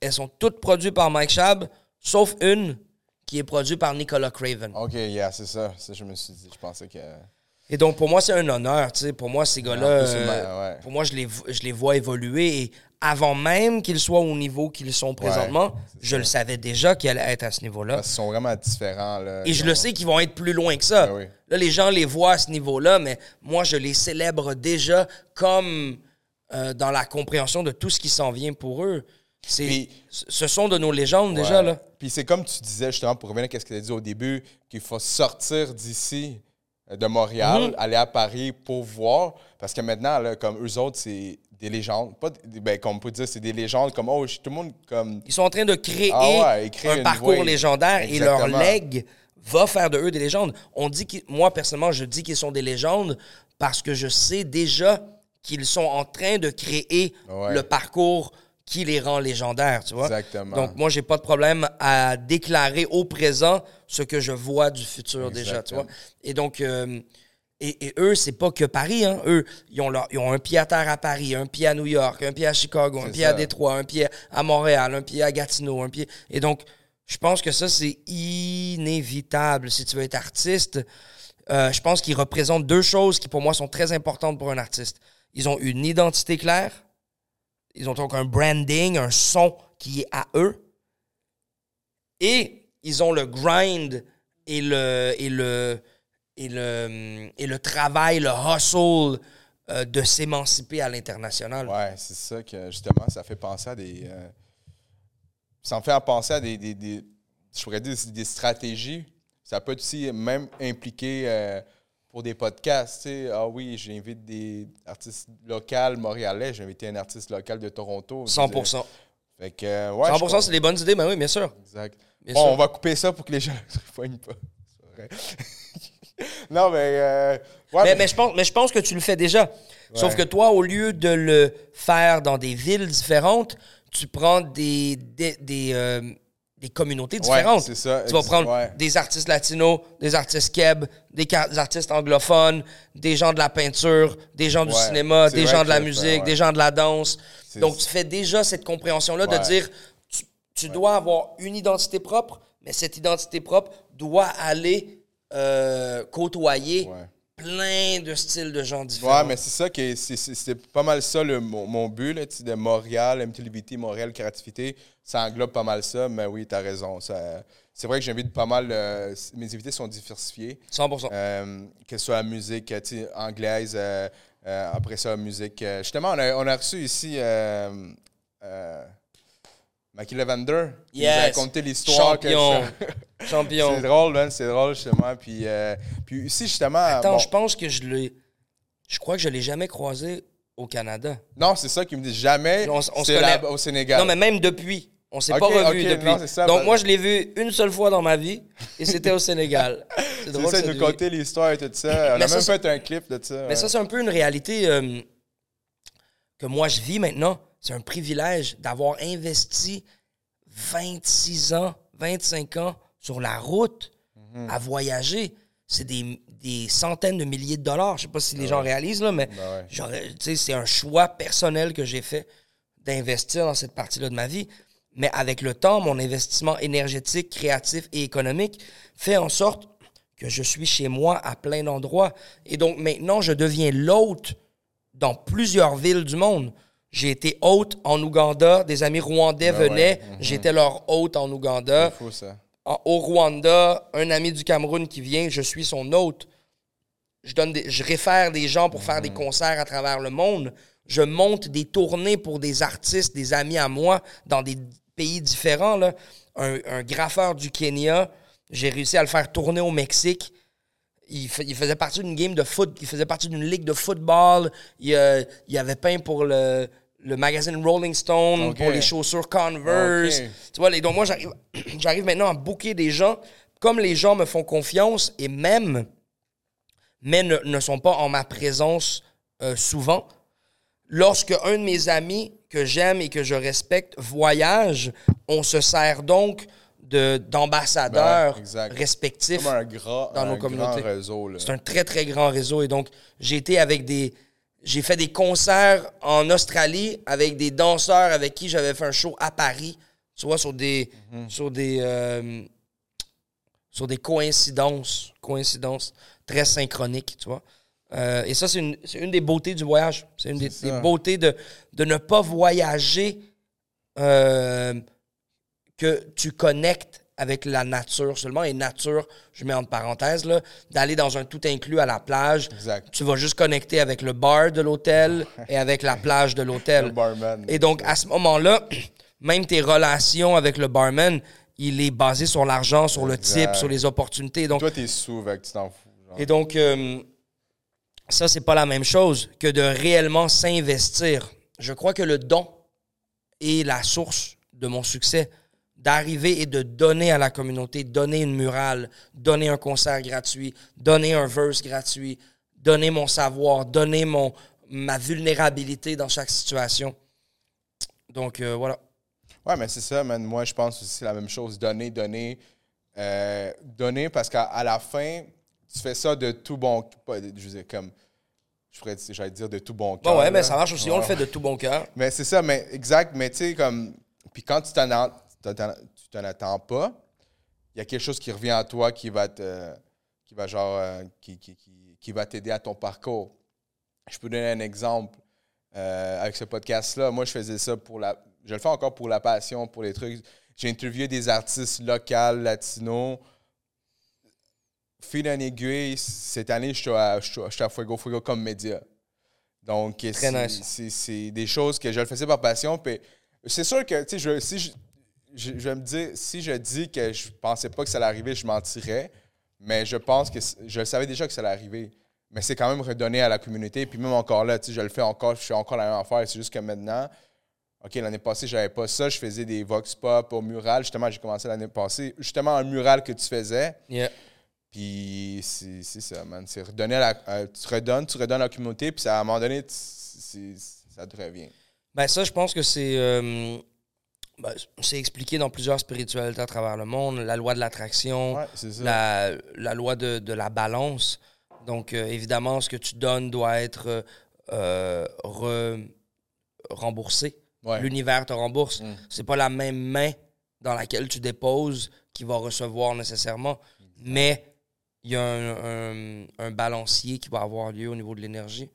Elles sont toutes produites par Mike Shab, sauf une qui est produite par Nicolas Craven. OK, yeah, c'est ça. Ça, je me suis dit. Je pensais que. Et donc, pour moi, c'est un honneur. tu sais. Pour moi, ces gars-là, euh, ouais. pour moi, je les, je les vois évoluer. Et avant même qu'ils soient au niveau qu'ils sont présentement, je ça. le savais déjà qu'ils allaient être à ce niveau-là. Parce qu'ils sont vraiment différents. Là. Et je Ils le sais qu'ils vont être plus loin que ça. Ben oui. Là, les gens les voient à ce niveau-là, mais moi, je les célèbre déjà comme euh, dans la compréhension de tout ce qui s'en vient pour eux. Puis- ce sont de nos légendes déjà, là. Puis c'est comme tu disais justement, pour revenir à ce que tu as dit au début, qu'il faut sortir d'ici, euh, de Montréal, Mhm. aller à Paris pour voir. Parce que maintenant, là, comme eux autres, c'est des légendes. Pas des- ben, comme on peut dire, c'est des légendes comme, oh, tout le monde, comme. Ils sont en train de créer Ah ouais, un parcours légendaire et leur legs va faire de eux des légendes. On dit moi personnellement, je dis qu'ils sont des légendes parce que je sais déjà qu'ils sont en train de créer Ouais. le parcours qui les rend légendaires, tu vois. Exactement. Donc moi, j'ai pas de problème à déclarer au présent ce que je vois du futur déjà, tu vois. Et donc euh, et, et eux, c'est pas que Paris. Hein. Eux, ils ont, leur- ils ont un pied à terre à Paris, un pied à New York, un pied à Chicago, un pied à. Détroit, un pied à Montréal, un pied à Gatineau, un pied. Et donc, je pense que ça, c'est inévitable si tu veux être artiste. Euh, je pense qu'ils représentent deux choses qui, pour moi, sont très importantes pour un artiste. Ils ont une identité claire. Ils ont donc un branding, un son qui est à eux. Et ils ont le grind et le, et le, et le, et le travail, le hustle euh, de s'émanciper à l'international. Ouais, c'est ça que justement, ça fait penser à des. euh, ça me fait penser à des, des, des- je pourrais dire des stratégies. Ça peut aussi même impliqué euh, pour des podcasts. tu sais. Ah oui, j'invite des artistes locaux montréalais. J'ai invité un artiste local de Toronto. 100%. Fait que, ouais, 100%, je c'est des bonnes idées, mais oui, bien sûr. Exact. Bien bon, sûr. on va couper ça pour que les gens ne se pas. Non, mais. euh, ouais, Mais, mais je pense, mais je pense que tu le fais déjà. Sauf que toi, au lieu de le faire dans des villes différentes, tu prends des, des, des, euh, des communautés différentes. ça, Tu vas prendre des artistes latinos, des artistes keb, des, artistes anglophones, des gens de la peinture, des gens du cinéma, des gens de la musique, des gens de la danse. Donc, tu fais déjà cette compréhension-là de dire tu, tu dois avoir une identité propre, mais cette identité propre doit aller euh, côtoyer Ouais. plein de styles de gens différents. Ouais, mais c'est ça que c'est- pas mal ça le, mon, mon but là, tu de Montréal, MTLBT, Montréal, créativité. Ça englobe pas mal ça, mais oui, t'as raison. ça- C'est vrai que j'invite pas mal. euh, mes invités sont diversifiés. 100%. Euh, que ce soit la musique euh, tu anglaise, après ça, musique. justement, on a, on a reçu ici Mackie Lavender. qui nous a raconté l'histoire. Champion. Champion. C'est drôle, man, c'est drôle, justement. Puis, euh, puis ici, justement. Attends, bon, je pense que je l'ai. Je crois que je l'ai jamais croisé au Canada. Non, c'est ça qu'ils me disent jamais. On se là- au Sénégal. Non, mais même depuis. On s'est pas revu depuis. non, ça, Donc, parce- moi, je l'ai vu une seule fois dans ma vie et c'était au Sénégal. C'est drôle, ça, de nous conter l'histoire et tout ça. On Mais a ça, même fait un clip de ça. Mais ça, c'est un peu une réalité euh, que moi, je vis maintenant. C'est un privilège d'avoir investi 26 ans, 25 ans sur la route Mhm. à voyager. C'est des, des centaines de milliers de dollars. Je sais pas si les gens réalisent, là, mais Ben ouais. c'est un choix personnel que j'ai fait d'investir dans cette partie-là de ma vie. Mais avec le temps, mon investissement énergétique, créatif et économique fait en sorte que je suis chez moi à plein d'endroits. Et donc maintenant, je deviens l'hôte dans plusieurs villes du monde. J'ai été hôte en Ouganda, des amis rwandais Ben ouais, venaient, mhm. j'étais leur hôte en Ouganda. C'est fou, ça. En- au Rwanda, un ami du Cameroun qui vient, je suis son hôte. Je, donne des- je réfère des gens pour faire des concerts à travers le monde. Je monte des tournées pour des artistes, des amis à moi, dans des pays différents. là. Un, un graffeur du Kenya, j'ai réussi à le faire tourner au Mexique. Il faisait partie d'une game de foot, il faisait partie d'une ligue de football. Il, euh, il avait peint pour le, le magazine Rolling Stone, pour les chaussures Converse. Tu vois, les- donc moi, j'arrive, j'arrive maintenant à booker des gens comme les gens me font confiance et même, mais ne, ne sont pas en ma présence euh, souvent. Lorsque un de mes amis que j'aime et que je respecte voyage, on se sert donc de, d'ambassadeurs Ben, respectifs. Comme un, gras, dans un nos communautés. grand réseau. Là. C'est un très, très grand réseau. Et donc, j'ai été avec des. J'ai fait des concerts en Australie avec des danseurs avec qui j'avais fait un show à Paris. Tu vois, sur des. Mhm. Sur des. euh, sur des coïncidences. Coïncidences très synchroniques, tu vois. Euh, et ça, c'est une, c'est une des beautés du voyage. C'est une des, beautés de, de ne pas voyager euh, que tu connectes avec la nature seulement. Et nature, je mets entre parenthèses, là, d'aller dans un tout inclus à la plage. Exact. Tu vas juste connecter avec le bar de l'hôtel et avec la plage de l'hôtel. Et donc, à ce moment-là, même tes relations avec le barman, il est basé sur l'argent, sur le type, sur les opportunités. Donc, Toi, t'es sous, tu t'en fous. genre. et donc, euh, ça, c'est pas la même chose que de réellement s'investir. Je crois que le don est la source de mon succès. D'arriver et de donner à la communauté, donner une murale, donner un concert gratuit, donner un verse gratuit, donner mon savoir, donner mon, ma vulnérabilité dans chaque situation. Donc, euh, voilà. Ouais, mais c'est ça, man. Moi, je pense aussi la même chose. Donner, donner. euh, donner parce qu'à la fin, tu fais ça de tout bon. Pas, je veux dire, comme. Je pourrais j'allais dire de tout bon cœur. Bon, ouais, mais ça marche aussi. On le fait de tout bon cœur. Mais c'est ça, mais exact. Mais tu sais, comme. Puis quand tu t'en, en- t'en- tu t'en attends pas, il y a quelque chose qui revient à toi qui va te. Qui va genre. euh, qui, qui, qui, qui va t'aider à ton parcours. Je peux donner un exemple. euh, avec ce podcast-là. Moi, je faisais ça pour la. Je le fais encore pour la passion, pour les trucs. J'ai interviewé des artistes locaux, latinos. Fil en aiguille, cette année, je suis à, je suis à- Fuego Fuego comme média. Donc, c'est nice. des choses que je le faisais par passion. Puis c'est sûr que, tu sais, si je, je, je vais me dire, si je dis que je pensais pas que ça allait arriver, je mentirais. Mais je pense que je savais déjà que ça allait arriver. Mais c'est quand même redonné à la communauté. Puis même encore là, je le fais encore, je fais encore la même affaire. C'est juste que maintenant, OK, l'année passée, j'avais pas ça. Je faisais des vox pop au mural. Justement, j'ai commencé l'année passée. Justement, un mural que tu faisais. Yeah. Puis c'est ça, man. C'est redonner à la, euh, tu redonnes, tu redonnes à la communauté. Puis ça, à un moment donné, ça te revient. Ben ça, je pense que c'est euh, ben, c'est expliqué dans plusieurs spiritualités à travers le monde. La loi de l'attraction, Ouais, la, la loi de, de la balance. Donc, euh, évidemment, ce que tu donnes doit être euh, re- remboursé. Ouais. L'univers te rembourse. Mm. C'est pas la même main dans laquelle tu déposes qui va recevoir nécessairement, mais il y a un, un- un balancier qui va avoir lieu au niveau de l'énergie.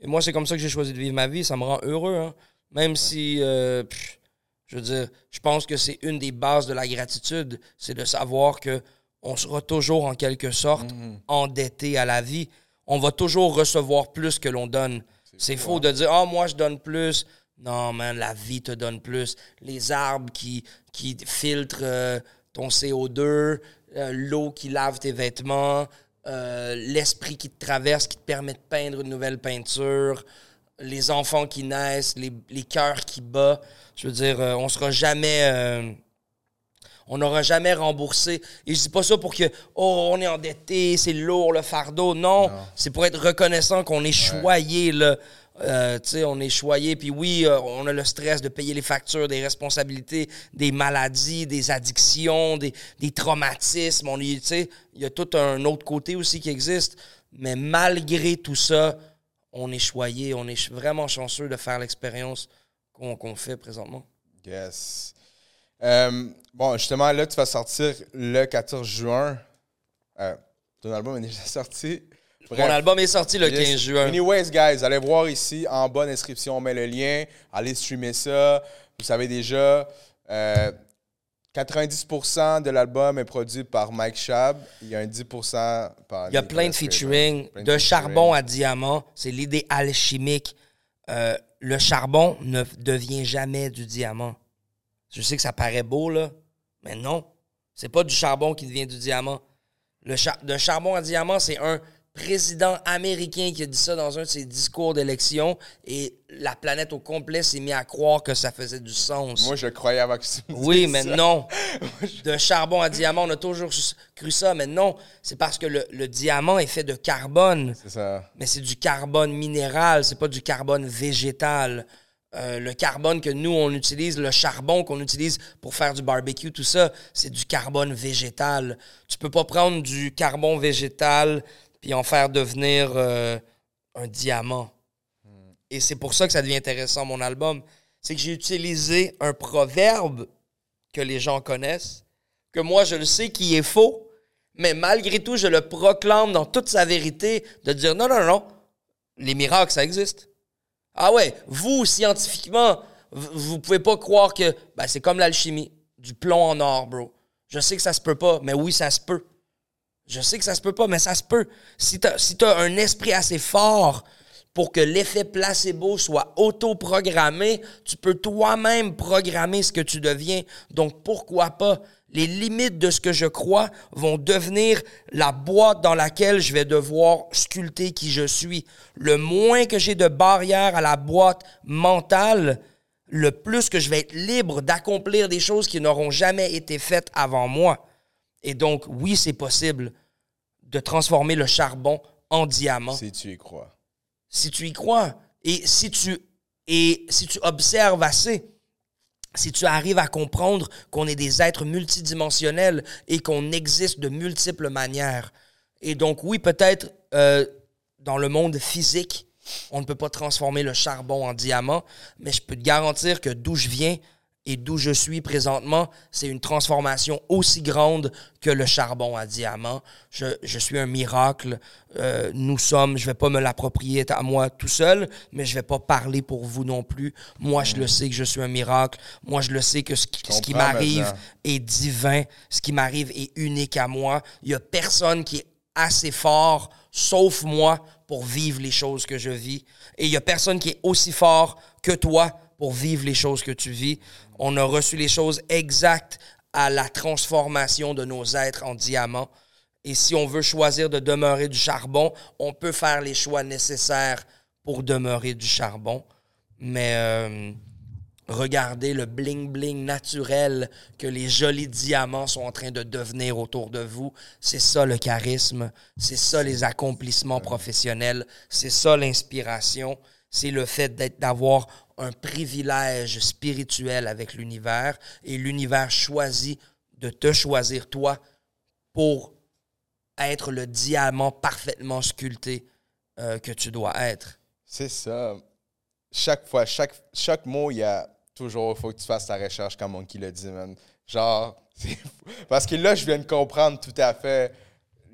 Et moi, c'est comme ça que j'ai choisi de vivre ma vie. Ça me rend heureux. hein. Même si, euh, pff, je veux dire, je pense que c'est une des bases de la gratitude, c'est de savoir que on sera toujours en quelque sorte Mhm. endetté à la vie. On va toujours recevoir plus que l'on donne. C'est faux de dire, ah, moi, je donne plus. Non, man, la vie te donne plus. Les arbres qui, qui filtrent euh, ton CO2, euh, l'eau qui lave tes vêtements, euh, l'esprit qui te traverse, qui te permet de peindre une nouvelle peinture, les enfants qui naissent, les, les cœurs qui battent. Je veux dire, euh, on sera jamais... euh, on n'aura jamais remboursé. Et je dis pas ça pour que, oh, on est endetté, c'est lourd le fardeau. Non, c'est pour être reconnaissant qu'on est choyé, là. Euh, tu sais, on est choyé. Puis oui, euh, on a le stress de payer les factures, des responsabilités, des maladies, des addictions, des, des traumatismes. On y, tu sais, il y a tout un autre côté aussi qui existe. Mais malgré tout ça, on est choyé. On est vraiment chanceux de faire l'expérience qu'on fait présentement. Yes. Euh, bon, justement, là, tu vas sortir le 14 juin. Euh, ton album est déjà sorti. Mon album est sorti le Yes. 15 juin. Anyways, guys, allez voir ici en bas description, on met le lien. Allez streamer ça. Vous savez déjà, euh, 90% de l'album est produit par Mike Shab. Il y a un 10% par Il y a plein de featuring, Plein de charbon à diamant. C'est l'idée alchimique. Euh, le charbon ne devient jamais du diamant. Je sais que ça paraît beau, là, mais non. C'est pas du charbon qui devient du diamant. Le char- de charbon à diamant, c'est un président américain qui a dit ça dans un de ses discours d'élection et la planète au complet s'est mis à croire que ça faisait du sens. Moi, je croyais avant que tu me Oui, mais ça. non. De charbon à diamant, on a toujours cru ça, mais non. C'est parce que le, le diamant est fait de carbone, C'est ça. mais c'est du carbone minéral, c'est pas du carbone végétal. Euh, le carbone que nous, on utilise, le charbon qu'on utilise pour faire du barbecue, tout ça, c'est du carbone végétal. Tu peux pas prendre du carbone végétal puis en faire devenir euh, un diamant. Et c'est pour ça que ça devient intéressant, mon album. C'est que j'ai utilisé un proverbe que les gens connaissent, que moi, je le sais qui est faux, mais malgré tout, je le proclame dans toute sa vérité de dire non, non, non, les miracles, ça existe. Ah ouais, vous, scientifiquement, vous pouvez pas croire que ben, c'est comme l'alchimie, du plomb en or, bro. Je sais que ça se peut pas, mais oui, ça se peut. Je sais que ça se peut pas, mais ça se peut. Si tu as un esprit assez fort pour que l'effet placebo soit auto-programmé, tu peux toi-même programmer ce que tu deviens. Donc pourquoi pas? Les limites de ce que je crois vont devenir la boîte dans laquelle je vais devoir sculpter qui je suis. Le moins que j'ai de barrières à la boîte mentale, le plus que je vais être libre d'accomplir des choses qui n'auront jamais été faites avant moi. Et donc, oui, c'est possible de transformer le charbon en diamant Si tu y crois. si tu y crois et si tu et si tu observes assez si tu arrives à comprendre qu'on est des êtres multidimensionnels et qu'on existe de multiples manières. Et donc, oui, peut-être euh, dans le monde physique, on ne peut pas transformer le charbon en diamant, mais je peux te garantir que d'où je viens, Et d'où je suis présentement, c'est une transformation aussi grande que le charbon à diamant. Je, je suis un miracle. Euh, nous sommes, je vais pas me l'approprier à moi tout seul, mais je vais pas parler pour vous non plus. Moi, je le sais que je suis un miracle. Moi, je le sais que ce qui, ce qui m'arrive est divin. Ce qui m'arrive est unique à moi. Il y a personne qui est assez fort, sauf moi, pour vivre les choses que je vis. Et il y a personne qui est aussi fort que toi pour vivre les choses que tu vis. On a reçu les choses exactes à la transformation de nos êtres en diamants. Et si on veut choisir de demeurer du charbon, on peut faire les choix nécessaires pour demeurer du charbon. Mais euh, regardez le bling-bling naturel que les jolis diamants sont en train de devenir autour de vous. C'est ça le charisme, c'est ça les accomplissements professionnels, c'est ça l'inspiration, c'est le fait d'avoir un privilège spirituel avec l'univers et l'univers choisit de te choisir toi pour être le diamant parfaitement sculpté euh, que tu dois être. C'est ça. Chaque fois, chaque, chaque mot, il y a toujours, il faut que tu fasses ta recherche comme Monkey l'a dit, man. Genre. Parce que là, je viens de comprendre tout à fait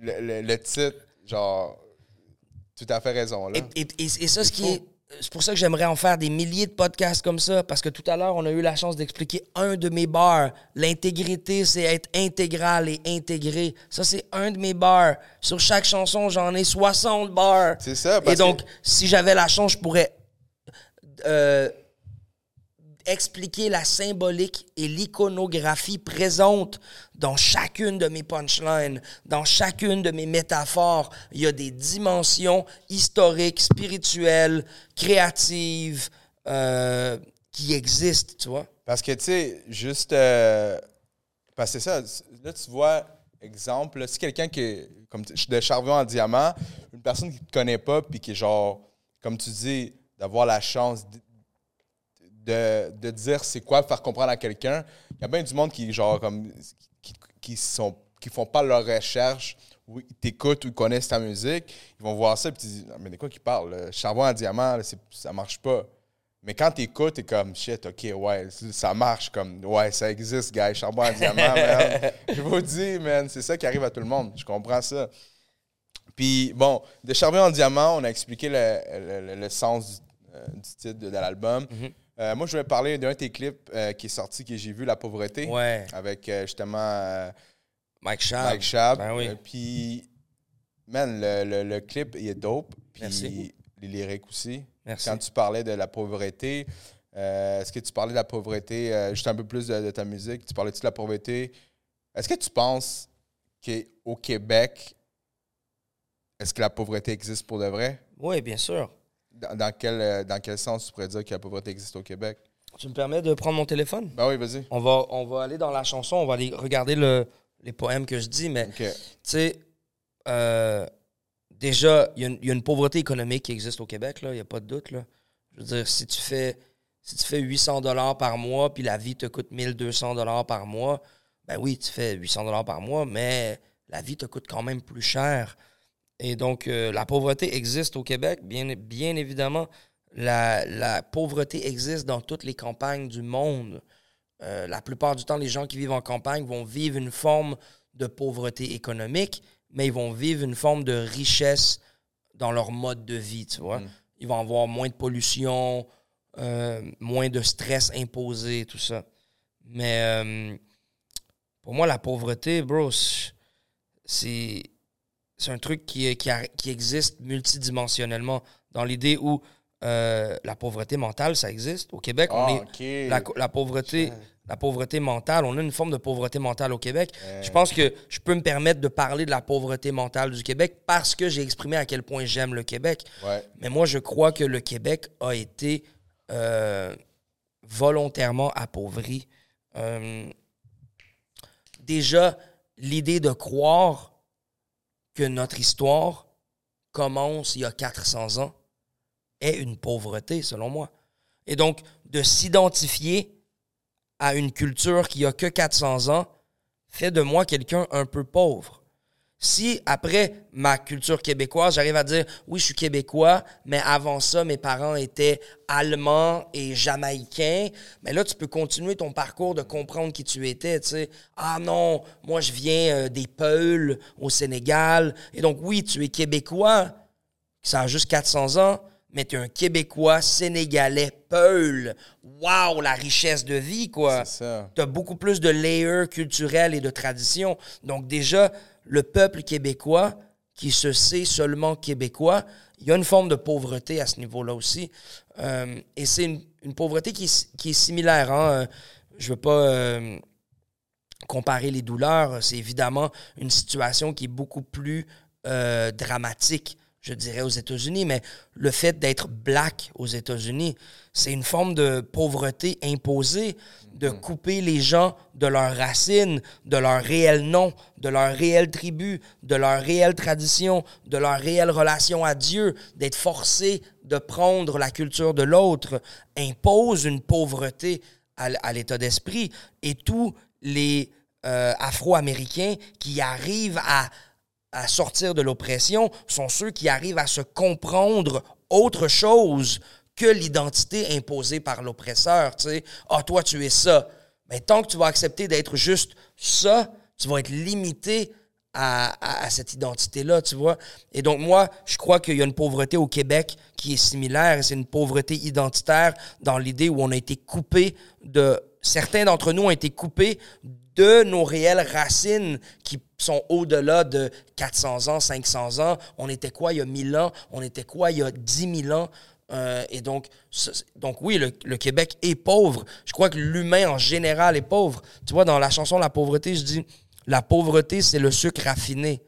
le, le- le titre. Genre, tout à fait raison, là. Et, et- et- et ça, ce qui est. C'est pour ça que j'aimerais en faire des milliers de podcasts comme ça, parce que tout à l'heure, on a eu la chance d'expliquer un de mes bars. L'intégrité, c'est être intégral et intégré. Ça, c'est un de mes bars. Sur chaque chanson, j'en ai 60 bars. C'est ça, parce Et donc, que- si j'avais la chance, je pourrais euh, expliquer la symbolique et l'iconographie présente dans chacune de mes punchlines, dans chacune de mes métaphores. Il y a des dimensions historiques, spirituelles, créatives, euh, qui existent, tu vois. Parce que, tu sais, juste. euh, parce que ça. Là, tu vois, exemple, si quelqu'un qui est comme de charbon en diamant, une personne qui ne te connaît pas, puis qui est genre, comme tu dis, d'avoir la chance de, de dire c'est quoi faire comprendre à quelqu'un. Il y a bien du monde qui, genre, comme, qui, qui sont, qui font pas leur recherche, ou ils t'écoutent ou ils connaissent ta musique, ils vont voir ça et ils disent Ah, Mais de quoi qu'ils parlent? Là? Charbon en diamant, là, ça marche pas. Mais quand t'écoutes, t'es comme shit, ok, ouais, ça marche comme ouais, ça existe, gars, charbon en diamant, man. Je vous dis, man, c'est ça qui arrive à tout le monde. Je comprends ça. Puis bon, de charbon en diamant, on a expliqué le, le- le- le sens du, euh, du titre de, de l'album. Euh, moi, je vais parler d'un de tes clips euh, qui est sorti, que j'ai vu, La pauvreté, Ouais. avec euh, justement Mike Schaab. Mike Schaab. Ben oui. Puis, man, le, le- le clip, il est dope. Puis Merci. les lyriques aussi. Merci. Quand tu parlais de la pauvreté, est-ce que tu parlais de la pauvreté, juste un peu plus de, de ta musique, tu parlais-tu de la pauvreté? Est-ce que tu penses qu'au Québec, est-ce que la pauvreté existe pour de vrai? Oui, bien sûr. Dans, dans quel, euh, dans quel sens tu pourrais dire que la pauvreté existe au Québec? Tu me permets de prendre mon téléphone? Ben oui, vas-y. On va, on va aller dans la chanson, on va aller regarder le, les poèmes que je dis, mais tu sais, euh, déjà, il y, a une- il y a une pauvreté économique qui existe au Québec, il n'y a pas de doute. Là. Je veux dire, si tu fais, si tu fais 800 dollars par mois, puis la vie te coûte 1200 dollars par mois, ben oui, tu fais 800 dollars par mois, mais la vie te coûte quand même plus cher. Et donc, euh, la pauvreté existe au Québec, bien, bien évidemment. La, la pauvreté existe dans toutes les campagnes du monde. Euh, la plupart du temps, les gens qui vivent en campagne vont vivre une forme de pauvreté économique, mais ils vont vivre une forme de richesse dans leur mode de vie, tu vois. Ils vont avoir moins de pollution, euh, moins de stress imposé, tout ça. Mais pour moi, la pauvreté, bro, c'est c'est un truc qui, qui, a- qui existe multidimensionnellement, dans l'idée où euh, la pauvreté mentale, ça existe. Au Québec, on Ah, est la, la pauvreté, la pauvreté mentale, on a une forme de pauvreté mentale au Québec. Je pense que je peux me permettre de parler de la pauvreté mentale du Québec parce que j'ai exprimé à quel point j'aime le Québec. Ouais. Mais moi, je crois que le Québec a été euh, volontairement appauvri. Euh, déjà, l'idée de croire que notre histoire commence il y a 400 ans est une pauvreté, selon moi. Et donc, de s'identifier à une culture qui a que 400 ans fait de moi quelqu'un un peu pauvre. Si après ma culture québécoise, j'arrive à dire oui, je suis québécois, mais avant ça, mes parents étaient allemands et jamaïcains, mais là, tu peux continuer ton parcours de comprendre qui tu étais. Tu sais, ah non, moi, je viens euh, des Peuls au Sénégal. Et donc, oui, tu es québécois, ça a juste 400 ans, mais tu es un Québécois, Sénégalais, Peul. Wow, la richesse de vie, quoi. C'est ça. Tu as beaucoup plus de layers culturels et de traditions. Donc, déjà, le peuple québécois, qui se sait seulement québécois, il y a une forme de pauvreté à ce niveau-là aussi. Euh, et c'est une, pauvreté qui, est- similaire. Hein? Euh, Je veux pas euh, comparer les douleurs. C'est évidemment une situation qui est beaucoup plus dramatique, je dirais, aux États-Unis. Mais le fait d'être black aux États-Unis, c'est une forme de pauvreté imposée, de couper les gens de leurs racines, de leur réel nom, de leur réelle tribu, de leur réelle tradition, de leur réelle relation à Dieu, d'être forcé de prendre la culture de l'autre, impose une pauvreté à l'état d'esprit. Et tous les euh, Afro-Américains qui arrivent à, à sortir de l'oppression sont ceux qui arrivent à se comprendre autre chose que l'identité imposée par l'oppresseur. Tu sais, ah, toi, tu es ça. Mais tant que tu vas accepter d'être juste ça, tu vas être limité à, à- cette identité-là, tu vois. Et donc, moi, je crois qu'il y a une pauvreté au Québec qui est similaire. C'est une pauvreté identitaire dans l'idée où on a été coupé de... Certains d'entre nous ont été coupés de nos réelles racines qui sont au-delà de 400 ans, 500 ans. On était quoi il y a 1000 ans? On était quoi il y a 10 000 ans? Euh, et donc, donc oui, le Québec est pauvre. Je crois que l'humain en général est pauvre. Tu vois, dans la chanson La pauvreté, je dis La pauvreté, c'est le sucre raffiné.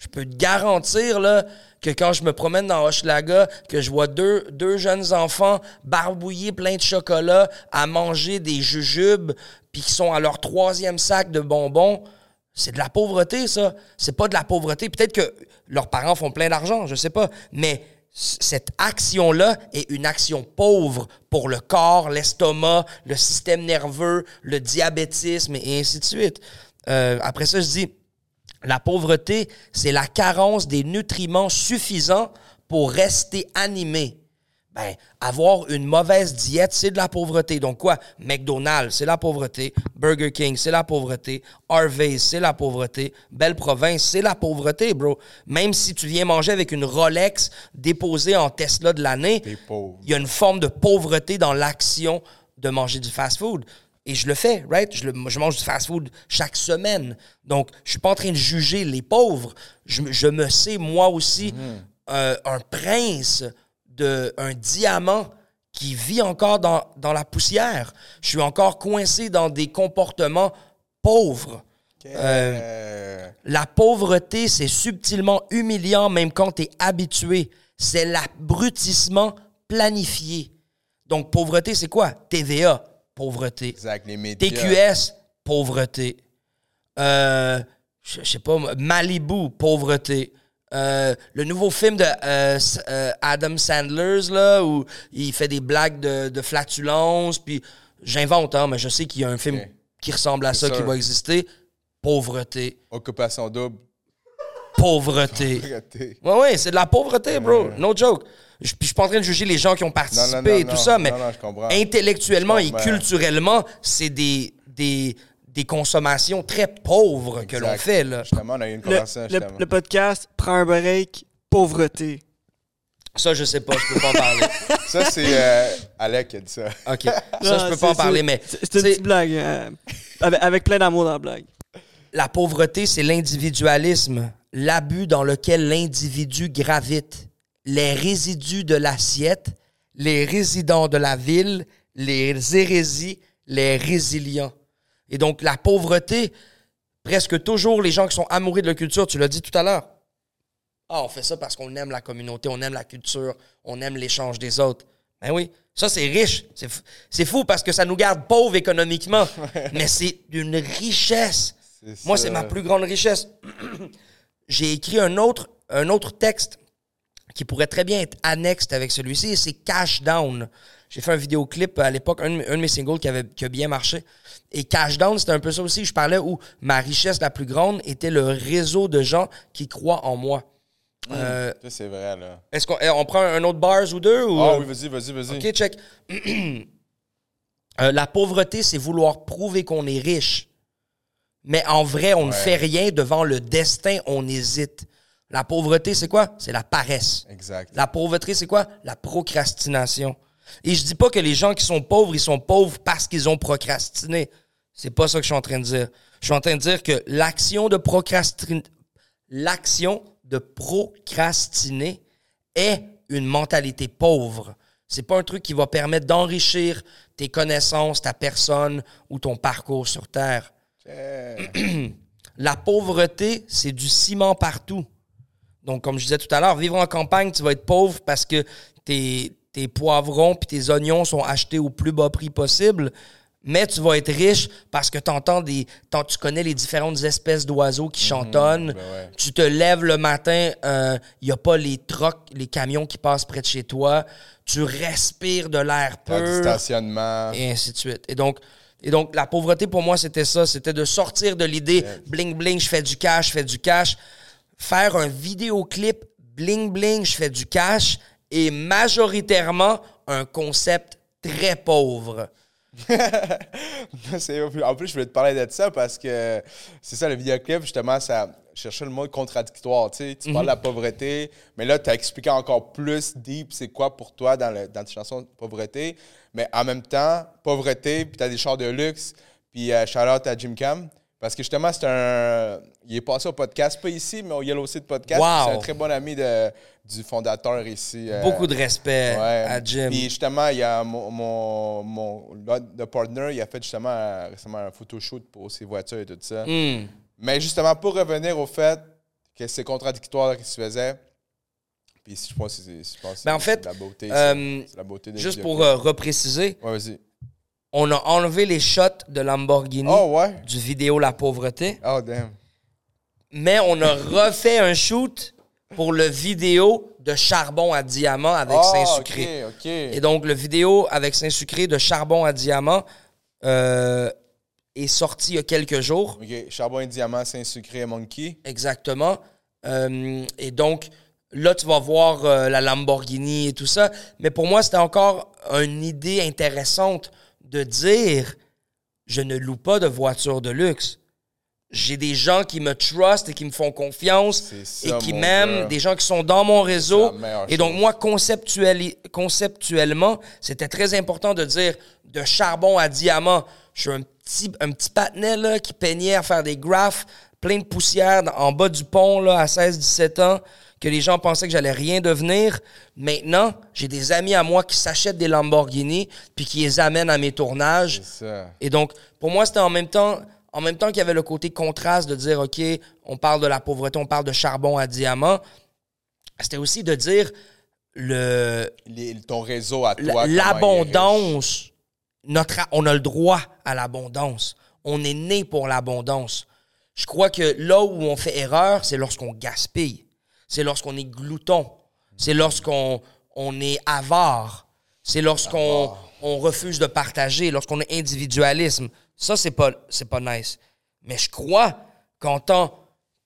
Je peux te garantir là, que quand je me promène dans Hochelaga, que je vois deux, deux jeunes enfants barbouillés plein de chocolat à manger des jujubes, puis qui sont à leur troisième sac de bonbons, c'est de la pauvreté, ça. C'est pas de la pauvreté. Peut-être que leurs parents font plein d'argent, je sais pas. Mais cette action-là est une action pauvre pour le corps, l'estomac, le système nerveux, le diabétisme et ainsi de suite. Euh, après ça, je dis, la pauvreté, c'est la carence des nutriments suffisants pour rester animé. Ben, avoir une mauvaise diète, c'est de la pauvreté. Donc quoi? McDonald's, c'est la pauvreté. Burger King, c'est la pauvreté. Harvey's, c'est la pauvreté. Belle Province, c'est la pauvreté, bro. Même si tu viens manger avec une Rolex déposée en Tesla de l'année, il y a une forme de pauvreté dans l'action de manger du fast-food. Et je le fais, right? Je, le- je mange du fast-food chaque semaine. Donc, je suis pas en train de juger les pauvres. Je, me- je me sais, moi aussi, euh, un prince, de, un diamant qui vit encore dans, dans la poussière. Je suis encore coincé dans des comportements pauvres. Euh, La pauvreté, c'est subtilement humiliant même quand tu es habitué. C'est l'abrutissement planifié. Donc, pauvreté, c'est quoi? TVA, pauvreté. exact, les médias. TQS, pauvreté. Euh, je je sais pas, Malibu, pauvreté. Euh, le nouveau film de euh, Adam Sandler's, là, où il fait des blagues de, de flatulence, puis j'invente, hein, mais je sais qu'il y a un film qui ressemble à ça qui va exister. Pauvreté. Occupation double. Pauvreté. Pauvreté. Ouais, ouais, c'est de la pauvreté, bro. No joke. Je, puis je suis pas en train de juger les gens qui ont participé Non, non, non, et tout non. ça, mais intellectuellement et culturellement, c'est des, des, des consommations très pauvres que l'on fait, là. Justement, on a eu une Le, conversation, le- justement. le podcast prend un break, pauvreté. Ça, je sais pas, je peux pas en parler. Ça, c'est euh, Alec qui a dit ça. OK. Ça, Non, je peux c'est- pas en parler, mais C'est une petite blague. euh, avec, avec plein d'amour dans la blague. la pauvreté, c'est l'individualisme, l'abus dans lequel l'individu gravite, les résidus de l'assiette, les résidents de la ville, les hérésies, les résilients. Et donc, la pauvreté, presque toujours les gens qui sont amoureux de la culture, tu l'as dit tout à l'heure. Ah, on fait ça parce qu'on aime la communauté, on aime la culture, on aime l'échange des autres. Ben oui, ça c'est riche. C'est fou parce que ça nous garde pauvres économiquement. mais c'est une richesse. Moi, c'est ma plus grande richesse. J'ai écrit un autre, un autre texte qui pourrait très bien être annexe avec celui-ci, et c'est Cash Down. J'ai fait un vidéoclip à l'époque, un, de mes- un de mes singles qui, avait, qui a bien marché. Et Cash Down, c'était un peu ça aussi. Je parlais où ma richesse la plus grande était le réseau de gens qui croient en moi. Euh, Ça, c'est vrai, là. Est-ce qu'on eh, on prend un autre bars ou deux? Ou, Ah euh, oui, vas-y, vas-y, vas-y. OK, check. Euh, la pauvreté, c'est vouloir prouver qu'on est riche. Mais en vrai, on ne fait rien devant le destin, on hésite. La pauvreté, c'est quoi? C'est la paresse. Exact. La pauvreté, c'est quoi? La procrastination. Et je dis pas que les gens qui sont pauvres, ils sont pauvres parce qu'ils ont procrastiné. C'est pas ça que je suis en train de dire. Je suis en train de dire que l'action de procrastiner, l'action de procrastiner est une mentalité pauvre. C'est pas un truc qui va permettre d'enrichir tes connaissances, ta personne ou ton parcours sur Terre. La pauvreté, c'est du ciment partout. Donc, comme je disais tout à l'heure, vivre en campagne, tu vas être pauvre parce que tes, tes poivrons puis tes oignons sont achetés au plus bas prix possible. Mais tu vas être riche parce que t'entends des, tu connais les différentes espèces d'oiseaux qui chantonnent. ben ouais. Tu te lèves le matin, il n'y a pas les trocs, les camions qui passent près de chez toi. Tu respires de l'air T'as du pur stationnement. et ainsi de suite. Et donc, et donc la pauvreté pour moi, c'était ça. C'était de sortir de l'idée bling bling, je fais du cash, je fais du cash. Faire un vidéoclip bling bling, je fais du cash. Et majoritairement, un concept très pauvre. En plus, je voulais te parler de ça parce que c'est ça, le vidéoclip, justement, ça cherchait le mot contradictoire. Tu, sais. tu parles de la pauvreté, mais là, tu as expliqué encore plus deep c'est quoi pour toi dans, le, dans tes chansons pauvreté. Mais en même temps, pauvreté, puis tu as des chars de luxe, puis euh, shout out à Jim Cam. Parce que justement, c'est un. Il est passé au podcast, pas ici, mais au Yellow Seed Podcast. Wow. C'est un très bon ami de, du fondateur ici. euh, Beaucoup de respect Ouais. à Jim. Puis justement, il y a mon, mon, de partner, il a fait justement euh, récemment un photoshoot pour ses voitures et tout ça. Hmm. Mais justement, pour revenir au fait que c'est contradictoire ce qu'il se faisait, puis je pense que c'est je pense que Ben, en c'est fait, la beauté. euh. C'est la beauté des Juste pour euh, repréciser, Ouais, vas-y. On a enlevé les shots de Lamborghini Oh, ouais. du vidéo La pauvreté. Oh, damn. mais on a refait un shoot pour le vidéo de charbon à diamant avec oh, Saint-Sucré. Et donc, le vidéo avec Saint-Sucré de charbon à diamant euh, est sorti il y a quelques jours. OK, Charbon et Diamant, Saint-Sucré et Monkey. Exactement. Euh, et donc, là, tu vas voir euh, la Lamborghini et tout ça. Mais pour moi, c'était encore une idée intéressante de dire je ne loue pas de voiture de luxe. J'ai des gens qui me trustent et qui me font confiance ça, et qui m'aiment, des gens qui sont dans mon réseau. Et donc, chose. moi, conceptuellement, c'était très important de dire de charbon à diamant. Je suis un petit, un petit patinet là, qui peignait à faire des graphes, plein de poussière en bas du pont là, à 16-17 ans, que les gens pensaient que j'allais rien devenir. Maintenant, j'ai des amis à moi qui s'achètent des Lamborghini puis qui les amènent à mes tournages. Ça. Et donc, pour moi, c'était en même temps, en même temps qu'il y avait le côté contraste de dire, OK, on parle de la pauvreté, on parle de charbon à diamant. C'était aussi de dire le, Les- ton réseau à toi. l'abondance. Notre, on a le droit à l'abondance. On est né pour l'abondance. Je crois que là où on fait erreur, c'est lorsqu'on gaspille. C'est lorsqu'on est glouton. C'est lorsqu'on on est avare. C'est lorsqu'on on refuse de partager, lorsqu'on est individualisme. Ça, c'est pas, c'est pas nice. Mais je crois qu'en tant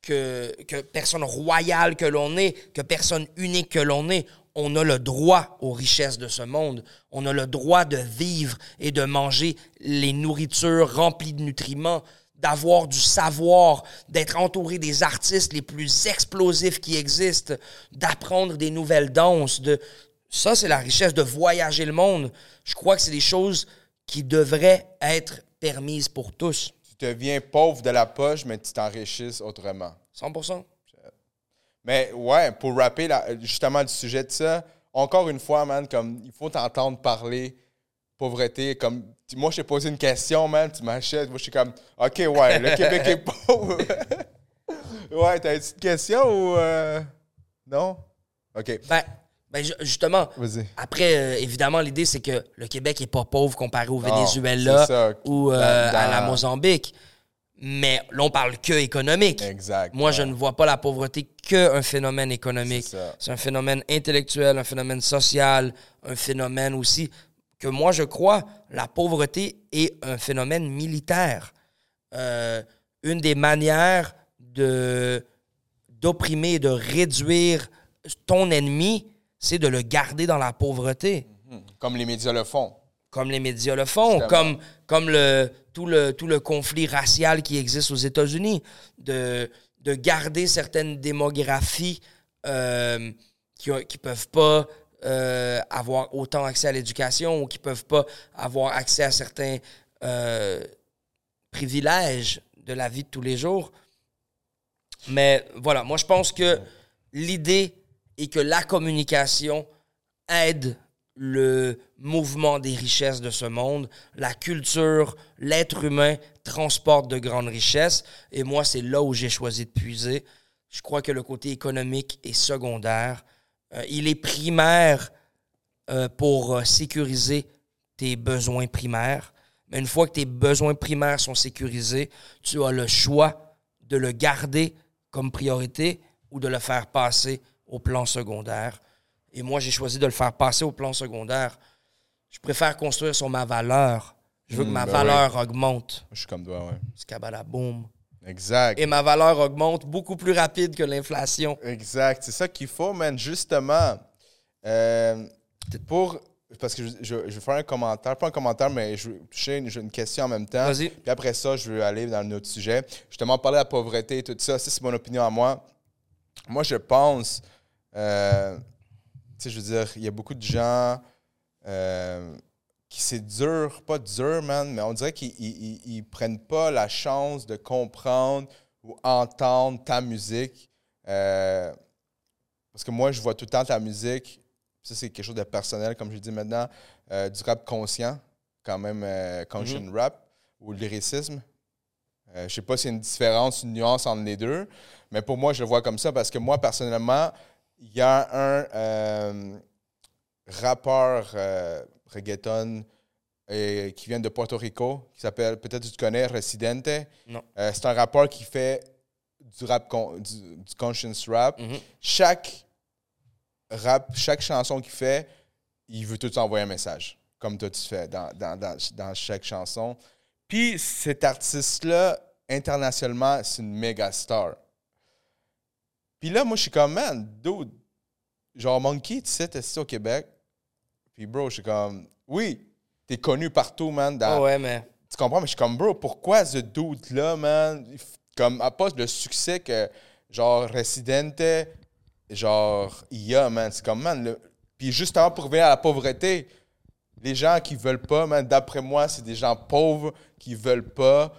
que, que personne royale que l'on est, que personne unique que l'on est, on a le droit aux richesses de ce monde. On a le droit de vivre et de manger les nourritures remplies de nutriments, d'avoir du savoir, d'être entouré des artistes les plus explosifs qui existent, d'apprendre des nouvelles danses. De... Ça, c'est la richesse de voyager le monde. Je crois que c'est des choses qui devraient être permises pour tous. Tu deviens pauvre de la poche, mais tu t'enrichisses autrement. 100%. Mais ouais, pour rapper là, justement du sujet de ça, encore une fois, man, comme il faut t'entendre parler pauvreté. Comme moi, je t'ai posé une question, man, tu m'achètes. Moi, je suis comme, ok, ouais, le Québec est pauvre. ouais, t'as une petite question ou euh, non? Ok, Ben, ben ju- justement, après, euh, évidemment, l'idée, c'est que le Québec est pas pauvre comparé au Venezuela ou euh, Dans- à la Mozambique. Mais là, on parle que économique. Exact. Moi, je ne vois pas la pauvreté qu'un phénomène économique. C'est un phénomène intellectuel, un phénomène social, un phénomène aussi que moi, je crois, la pauvreté est un phénomène militaire. Euh, une des manières de d'opprimer de réduire ton ennemi, c'est de le garder dans la pauvreté Comme les médias le font. comme les médias le font, Justement. comme, comme le, tout, le, tout le conflit racial qui existe aux États-Unis, de, de garder certaines démographies euh, qui ne peuvent pas euh, avoir autant accès à l'éducation ou qui peuvent pas avoir accès à certains euh, privilèges de la vie de tous les jours. Mais voilà, moi je pense que l'idée est que la communication aide le mouvement des richesses de ce monde. La culture, l'être humain transporte de grandes richesses. Et moi, c'est là où j'ai choisi de puiser. Je crois que le côté économique est secondaire. Euh, il est primaire euh, pour euh, sécuriser tes besoins primaires. Mais une fois que tes besoins primaires sont sécurisés, tu as le choix de le garder comme priorité ou de le faire passer au plan secondaire. Et moi, j'ai choisi de le faire passer au plan secondaire. Je préfère construire sur ma valeur. Je veux que ma ben valeur augmente. Je suis comme toi, ouais. Scabalaboum. Exact. Et ma valeur augmente beaucoup plus rapide que l'inflation. Exact. C'est ça qu'il faut, man. Justement, euh, pour. Parce que je, je, je vais faire un commentaire, pas un commentaire, mais je vais toucher une, question en même temps. Vas-y. Puis après ça, je veux aller dans un autre sujet. Justement, parler de la pauvreté et tout ça, ça, c'est mon opinion à moi. Moi, je pense. euh, tu sais, je veux dire, il y a beaucoup de gens euh, qui c'est dur, pas dur, man, mais on dirait qu'ils ils, ils- ils prennent pas la chance de comprendre ou entendre ta musique. Euh, parce que moi, je vois tout le temps ta musique. Ça, c'est quelque chose de personnel, comme je dis maintenant, euh, du rap conscient, quand même, euh, conscient rap ou le lyricisme. Je sais pas s'il y a une différence, une nuance entre les deux, mais pour moi, je le vois comme ça parce que moi, personnellement, il y a un rappeur reggaeton euh, qui vient de Porto Rico, qui s'appelle, peut-être tu connais, Residente. Non. Euh, c'est un rappeur qui fait du rap, con- du, du conscience rap. Mhm. Chaque rap, chaque chanson qu'il fait, il veut tout envoyer un message, comme toi tu fais dans, dans, dans, dans chaque chanson. Puis cet artiste-là, internationalement, c'est une méga star. Puis là, moi, je suis comme, man, dude, genre Monkey, tu sais, t'es ici au Québec. Puis bro, je suis comme, oui, t'es connu partout, man. Dans, Ah ouais, mais tu comprends? Mais je suis comme, bro, pourquoi ce doute-là, man? Comme, à pas le succès que, genre, Residente, genre, il y a, man. C'est comme, man, le... Puis justement, pour revenir à la pauvreté, les gens qui veulent pas, man, d'après moi, c'est des gens pauvres qui veulent pas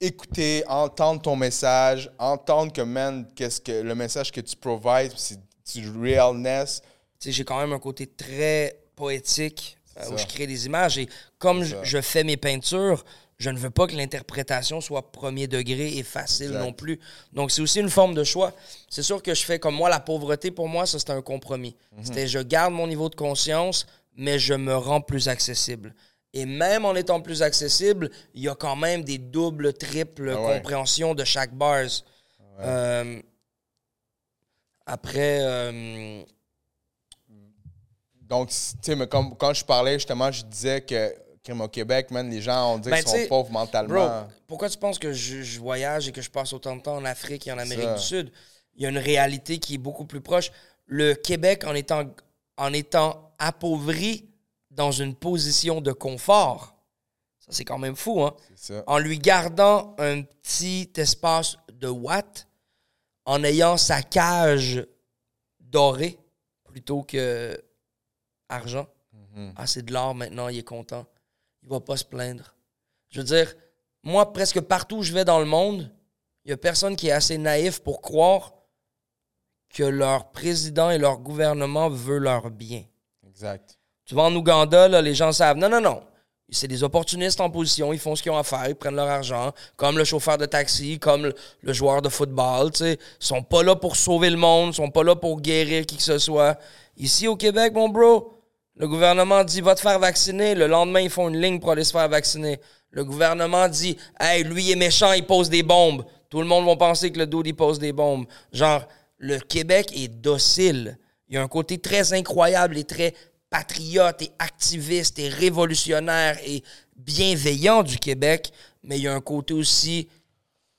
écouter, entendre ton message, entendre que, man, qu'est-ce que le message que tu provides, c'est du realness. tu sais, j'ai quand même un côté très poétique euh, où je crée des images. Et comme je, fais mes peintures, je ne veux pas que l'interprétation soit premier degré et facile Exact. non plus. Donc, c'est aussi une forme de choix. C'est sûr que je fais comme moi, la pauvreté, pour moi, ça, c'est un compromis. Mhm. C'était je garde mon niveau de conscience, mais je me rends plus accessible. Et même en étant plus accessible, il y a quand même des doubles, triples Ah ouais. compréhensions de chaque bars. Euh, après, euh, Donc, tu sais, mais comme, quand je parlais, justement, je disais que, crime au Québec, man, les gens, on dit Ben, qu'ils sont pauvres mentalement. Bro, pourquoi tu penses que je, je voyage et que je passe autant de temps en Afrique et en Amérique Ça. du Sud? Il y a une réalité qui est beaucoup plus proche. Le Québec, en étant, en étant appauvri dans une position de confort, ça c'est quand même fou, hein? C'est ça. En lui gardant un petit espace de watts, en ayant sa cage dorée plutôt que argent. Mhm. Ah, c'est de l'or maintenant, il est content. Il va pas se plaindre. Je veux dire, moi, presque partout où je vais dans le monde, il y a personne qui est assez naïf pour croire que leur président et leur gouvernement veut leur bien. Exact. Tu vas en Ouganda, là, les gens savent. Non, non, non. C'est des opportunistes en position, ils font ce qu'ils ont à faire, ils prennent leur argent, comme le chauffeur de taxi, comme le, le joueur de football. tu sais. Ils sont pas là pour sauver le monde, ils sont pas là pour guérir qui que ce soit. Ici au Québec, mon bro, le gouvernement dit va te faire vacciner. Le lendemain, ils font une ligne pour aller se faire vacciner. Le gouvernement dit Hey, lui il est méchant, il pose des bombes. Tout le monde va penser que le dude il pose des bombes. Genre, le Québec est docile. Il y a un côté très incroyable et très patriote et activiste et révolutionnaire et bienveillant du Québec, mais il y a un côté aussi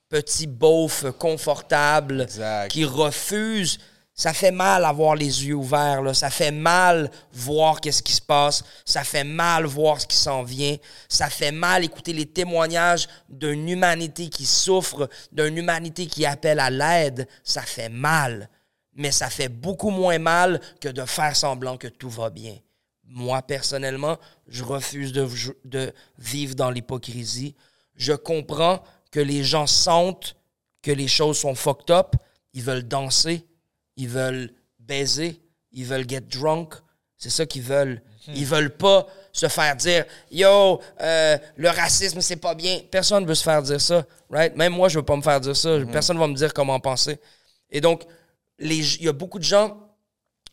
petit beauf confortable Exact. qui refuse. Ça fait mal avoir les yeux ouverts, ça fait mal voir qu'est-ce qui se passe, ça fait mal voir ce qui s'en vient, ça fait mal écouter les témoignages d'une humanité qui souffre, d'une humanité qui appelle à l'aide, ça fait mal. Mais ça fait beaucoup moins mal que de faire semblant que tout va bien. Moi, personnellement, je refuse de vivre dans l'hypocrisie. Je comprends que les gens sentent que les choses sont fucked up. Ils veulent danser, ils veulent baiser, ils veulent get drunk. C'est ça qu'ils veulent. Ils veulent pas se faire dire Yo, euh, le racisme, c'est pas bien. Personne veut se faire dire ça, right? Même moi, je veux pas me faire dire ça. Personne va me dire comment penser. Et donc, il y a beaucoup de gens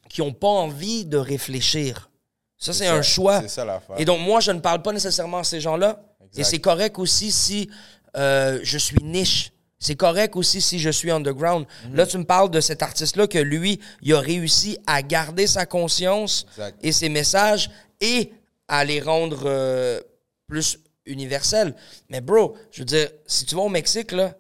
qui ont pas envie de réfléchir. Ça, c'est un choix. c'est ça l'affaire. Et donc, moi, je ne parle pas nécessairement à ces gens-là. Et c'est correct aussi si euh, je suis niche. C'est correct aussi si je suis underground. Mhm. Là, tu me parles de cet artiste-là que lui, il a réussi à garder sa conscience Exact. et ses messages et à les rendre euh, plus universels. Mais bro, je veux dire, si tu vas au Mexique, là,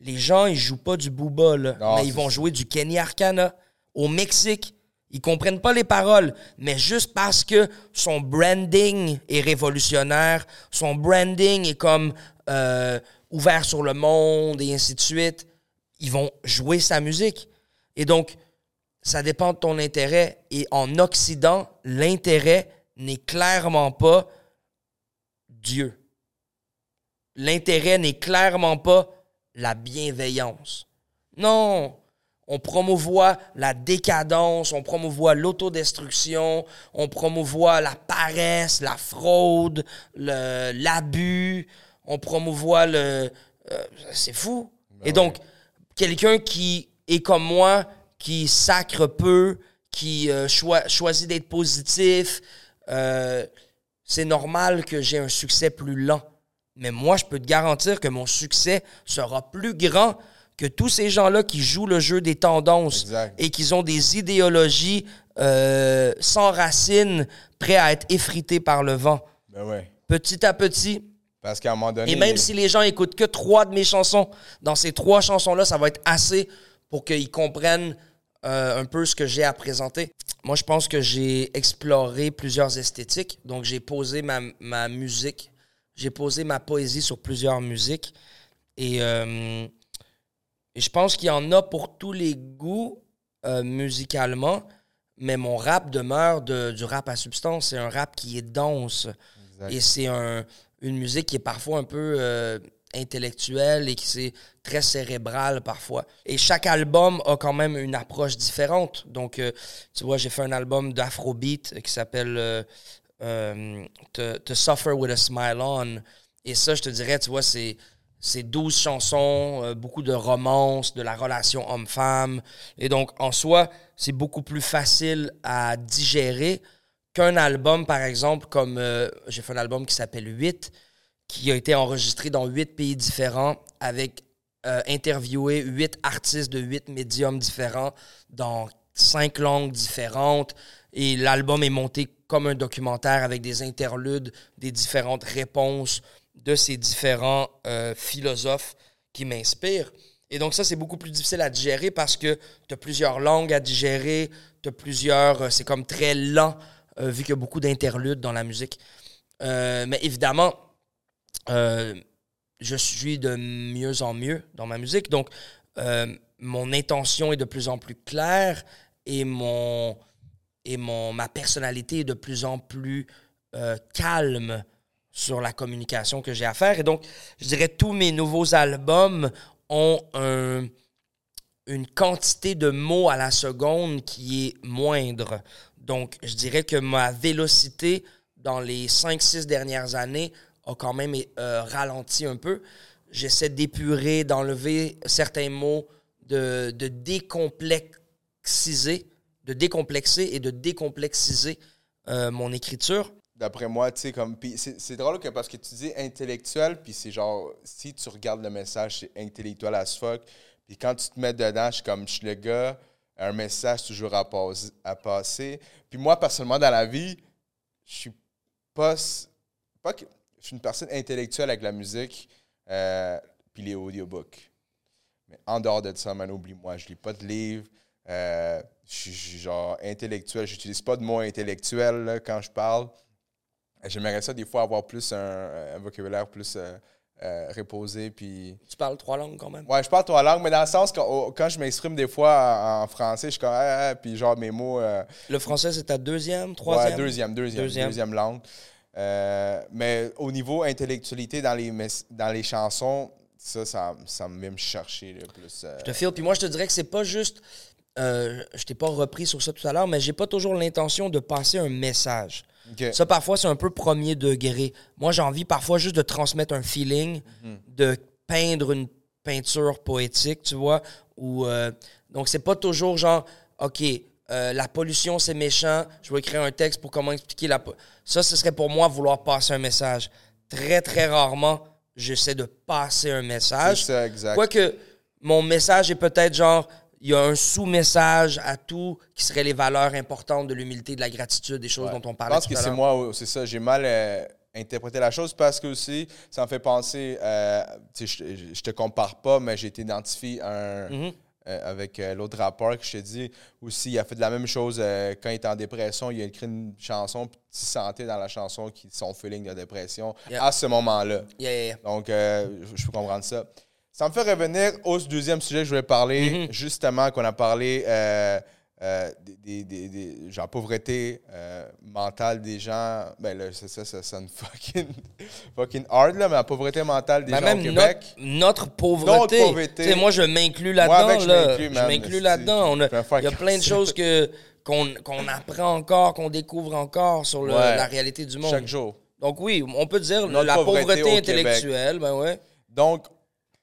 les gens, ils jouent pas du booba, là, Non, mais ils vont jouer du Kenny Arcana. Au Mexique, ils comprennent pas les paroles, mais juste parce que son branding est révolutionnaire, son branding est comme euh, ouvert sur le monde et ainsi de suite, ils vont jouer sa musique. Et donc, ça dépend de ton intérêt. Et en Occident, l'intérêt n'est clairement pas Dieu. L'intérêt n'est clairement pas la bienveillance. Non, on promouvoit la décadence, on promouvoit l'autodestruction, on promouvoit la paresse, la fraude, l'abus, on promouvoit le... euh, c'est fou. Et donc, quelqu'un qui est comme moi, qui sacre peu, qui euh, choi- choisit d'être positif, euh, c'est normal que j'ai un succès plus lent. Mais moi, je peux te garantir que mon succès sera plus grand que tous ces gens-là qui jouent le jeu des tendances Exact. et qui ont des idéologies euh, sans racines, prêts à être effrités par le vent. Ben ouais. Petit à petit, Parce qu'à un moment donné. et même si les gens écoutent que trois de mes chansons, dans ces trois chansons-là, ça va être assez pour qu'ils comprennent euh, un peu ce que j'ai à présenter. Moi, je pense que j'ai exploré plusieurs esthétiques. Donc, j'ai posé ma, ma musique, j'ai posé ma poésie sur plusieurs musiques. Et, euh, et je pense qu'il y en a pour tous les goûts euh, musicalement, mais mon rap demeure de- du rap à substance. C'est un rap qui est dense. Exact. Et c'est un, une musique qui est parfois un peu euh, intellectuelle et qui c'est très cérébrale parfois. Et chaque album a quand même une approche différente. Donc, euh, tu vois, j'ai fait un album d'afrobeat qui s'appelle euh, to, Suffer with a Smile On. Et ça, je te dirais, tu vois, c'est c'est 12 chansons, beaucoup de romances, de la relation homme-femme. Et donc, en soi, c'est beaucoup plus facile à digérer qu'un album, par exemple, comme euh, j'ai fait un album qui s'appelle 8, qui a été enregistré dans 8 pays différents avec euh, interviewé 8 artistes de 8 médiums différents dans 5 langues différentes. Et l'album est monté comme un documentaire avec des interludes, des différentes réponses de ces différents euh, philosophes qui m'inspirent. Et donc ça, c'est beaucoup plus difficile à digérer parce que tu as plusieurs langues à digérer, tu as plusieurs... c'est comme très lent, euh, vu qu'il y a beaucoup d'interludes dans la musique. Euh, mais évidemment, euh, je suis de mieux en mieux dans ma musique. Donc, mon intention est de plus en plus claire et, mon, et mon, ma personnalité est de plus en plus calme sur la communication que j'ai à faire. Et donc, je dirais tous mes nouveaux albums ont un- une quantité de mots à la seconde qui est moindre. Donc, je dirais que ma vélocité dans les 5-6 dernières années a quand même euh, ralenti un peu. J'essaie d'épurer, d'enlever certains mots, de, décomplexiser, de décomplexer et de décomplexiser euh, mon écriture. d'après moi, tu sais, comme. C'est drôle que parce que tu dis intellectuel, puis c'est genre, si tu regardes le message, c'est intellectuel as fuck. Puis quand tu te mets dedans, je suis comme, je suis le gars, un message toujours à, à passer. Puis moi, personnellement, dans la vie, je suis pas. pas je suis une personne intellectuelle avec la musique, euh, puis les audiobooks. Mais en dehors de ça, man, oublie-moi, je lis pas de livres. euh, je suis- genre intellectuel. J'utilise pas de mots intellectuels quand je parle. J'aimerais ça des fois avoir plus un, un vocabulaire plus euh, euh, reposé. Puis... Tu parles trois langues quand même. Ouais, je parle trois langues, mais dans le sens que oh, quand je m'exprime des fois en, français, je suis comme ah, ah, puis genre mes mots. euh, Le français, c'est ta deuxième, ouais, troisième? deuxième, deuxième, Deuxième. deuxième, langue. Euh, mais au niveau intellectualité dans les, dans les chansons, ça, ça, ça me vient me chercher là, plus. euh, Je te file. Puis moi, je te dirais que c'est pas juste. je t'ai pas repris sur ça tout à l'heure, mais j'ai pas toujours l'intention de passer un message. Ça, parfois, c'est un peu premier degré. Moi, j'ai envie parfois juste de transmettre un feeling, de peindre une peinture poétique, tu vois. Ou, euh, donc, c'est pas toujours genre, OK, euh, la pollution, c'est méchant, je vais écrire un texte pour comment expliquer la... po- Ça, ce serait pour moi vouloir passer un message. Très, très rarement, j'essaie de passer un c'est message. ça, exact. Quoique, mon message est peut-être genre, il y a un sous-message à tout qui serait les valeurs importantes de l'humilité, de la gratitude, des choses Ouais. dont on Je parlait pense tout que c'est moi, c'est ça. J'ai mal euh, interprété la chose parce que aussi, ça me fait penser. euh, je, je te compare pas, mais j'ai été identifié un, Mhm. euh, avec l'autre rappeur que je t'ai dit. Aussi, il a fait de la même chose quand il était en dépression. Il a écrit une chanson, puis tu sentais dans la chanson qu'il- son feeling de dépression Yeah. à ce moment-là. Yeah. Donc, je- je peux comprendre ça. Ça me fait revenir au deuxième sujet que je voulais parler, Mhm. justement, qu'on a parlé euh, euh, des, des, des- genre, pauvreté euh, mentale des gens. Ben là, c'est ça, ça sonne fucking, fucking hard, là, mais la pauvreté mentale des Ben, gens même au Québec. Notre, notre pauvreté. Notre pauvreté. Moi, je m'inclus là-dedans. je là. m'inclus, Je là-dedans. On a- Il y a plein de ça. choses que, qu'on, apprend encore, qu'on découvre encore sur le- Ouais. la réalité du monde. Chaque jour. Donc oui, on peut dire Notre la pauvreté pauvreté, au intellectuelle. Ben ouais. Donc,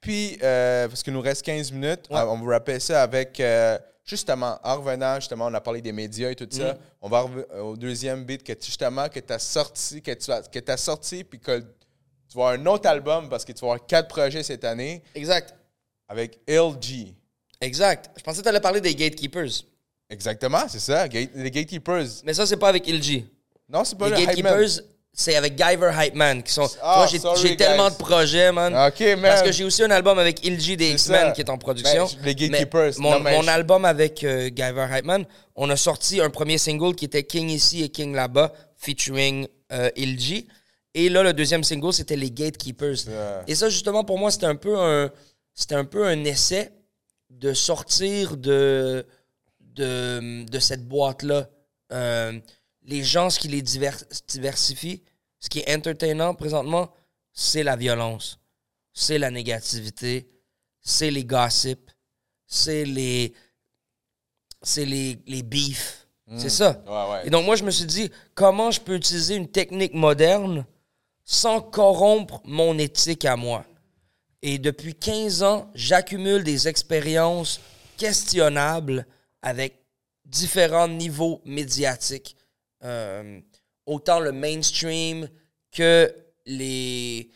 puis, euh, parce qu'il nous reste 15 minutes, Ouais. on va rappeler ça avec, euh, justement, en revenant, justement, on a parlé des médias et tout ça. Mm. On va euh, au deuxième beat que, justement, que tu as sorti, que tu as, que sorti, puis que tu vas avoir un autre album, parce que tu vas avoir quatre projets cette année, Exact. avec LG. Exact. Je pensais que tu allais parler des gatekeepers. Exactement, c'est ça, les Gatekeepers. Mais ça, c'est pas avec Ilji. Non, c'est pas Les le gatekeepers, c'est avec Guyver Hype Man. Qui sont, Ah, j'ai, tellement de projets, man. Parce que j'ai aussi un album avec Ilji des X-Men qui est en production. Ben, les Gatekeepers. Mais mon, Non, mais mon je- album avec euh, Guyver Hypeman, on a sorti un premier single qui était King ici et King là-bas, featuring euh, Ilji. Et là, le deuxième single, c'était les Gatekeepers. Et ça, justement, pour moi, c'était un peu un, c'était un peu un essai de sortir de, de, de cette boîte-là. Euh, les gens, ce qui les divers- diversifie, ce qui est entertainant présentement, c'est la violence, c'est la négativité, c'est les gossips, c'est les, c'est les, les beefs. C'est ça. Ouais, ouais. Et donc, moi, je me suis dit, comment je peux utiliser une technique moderne sans corrompre mon éthique à moi? Et depuis 15 ans, j'accumule des expériences questionnables avec différents niveaux médiatiques. Euh, autant le mainstream que les,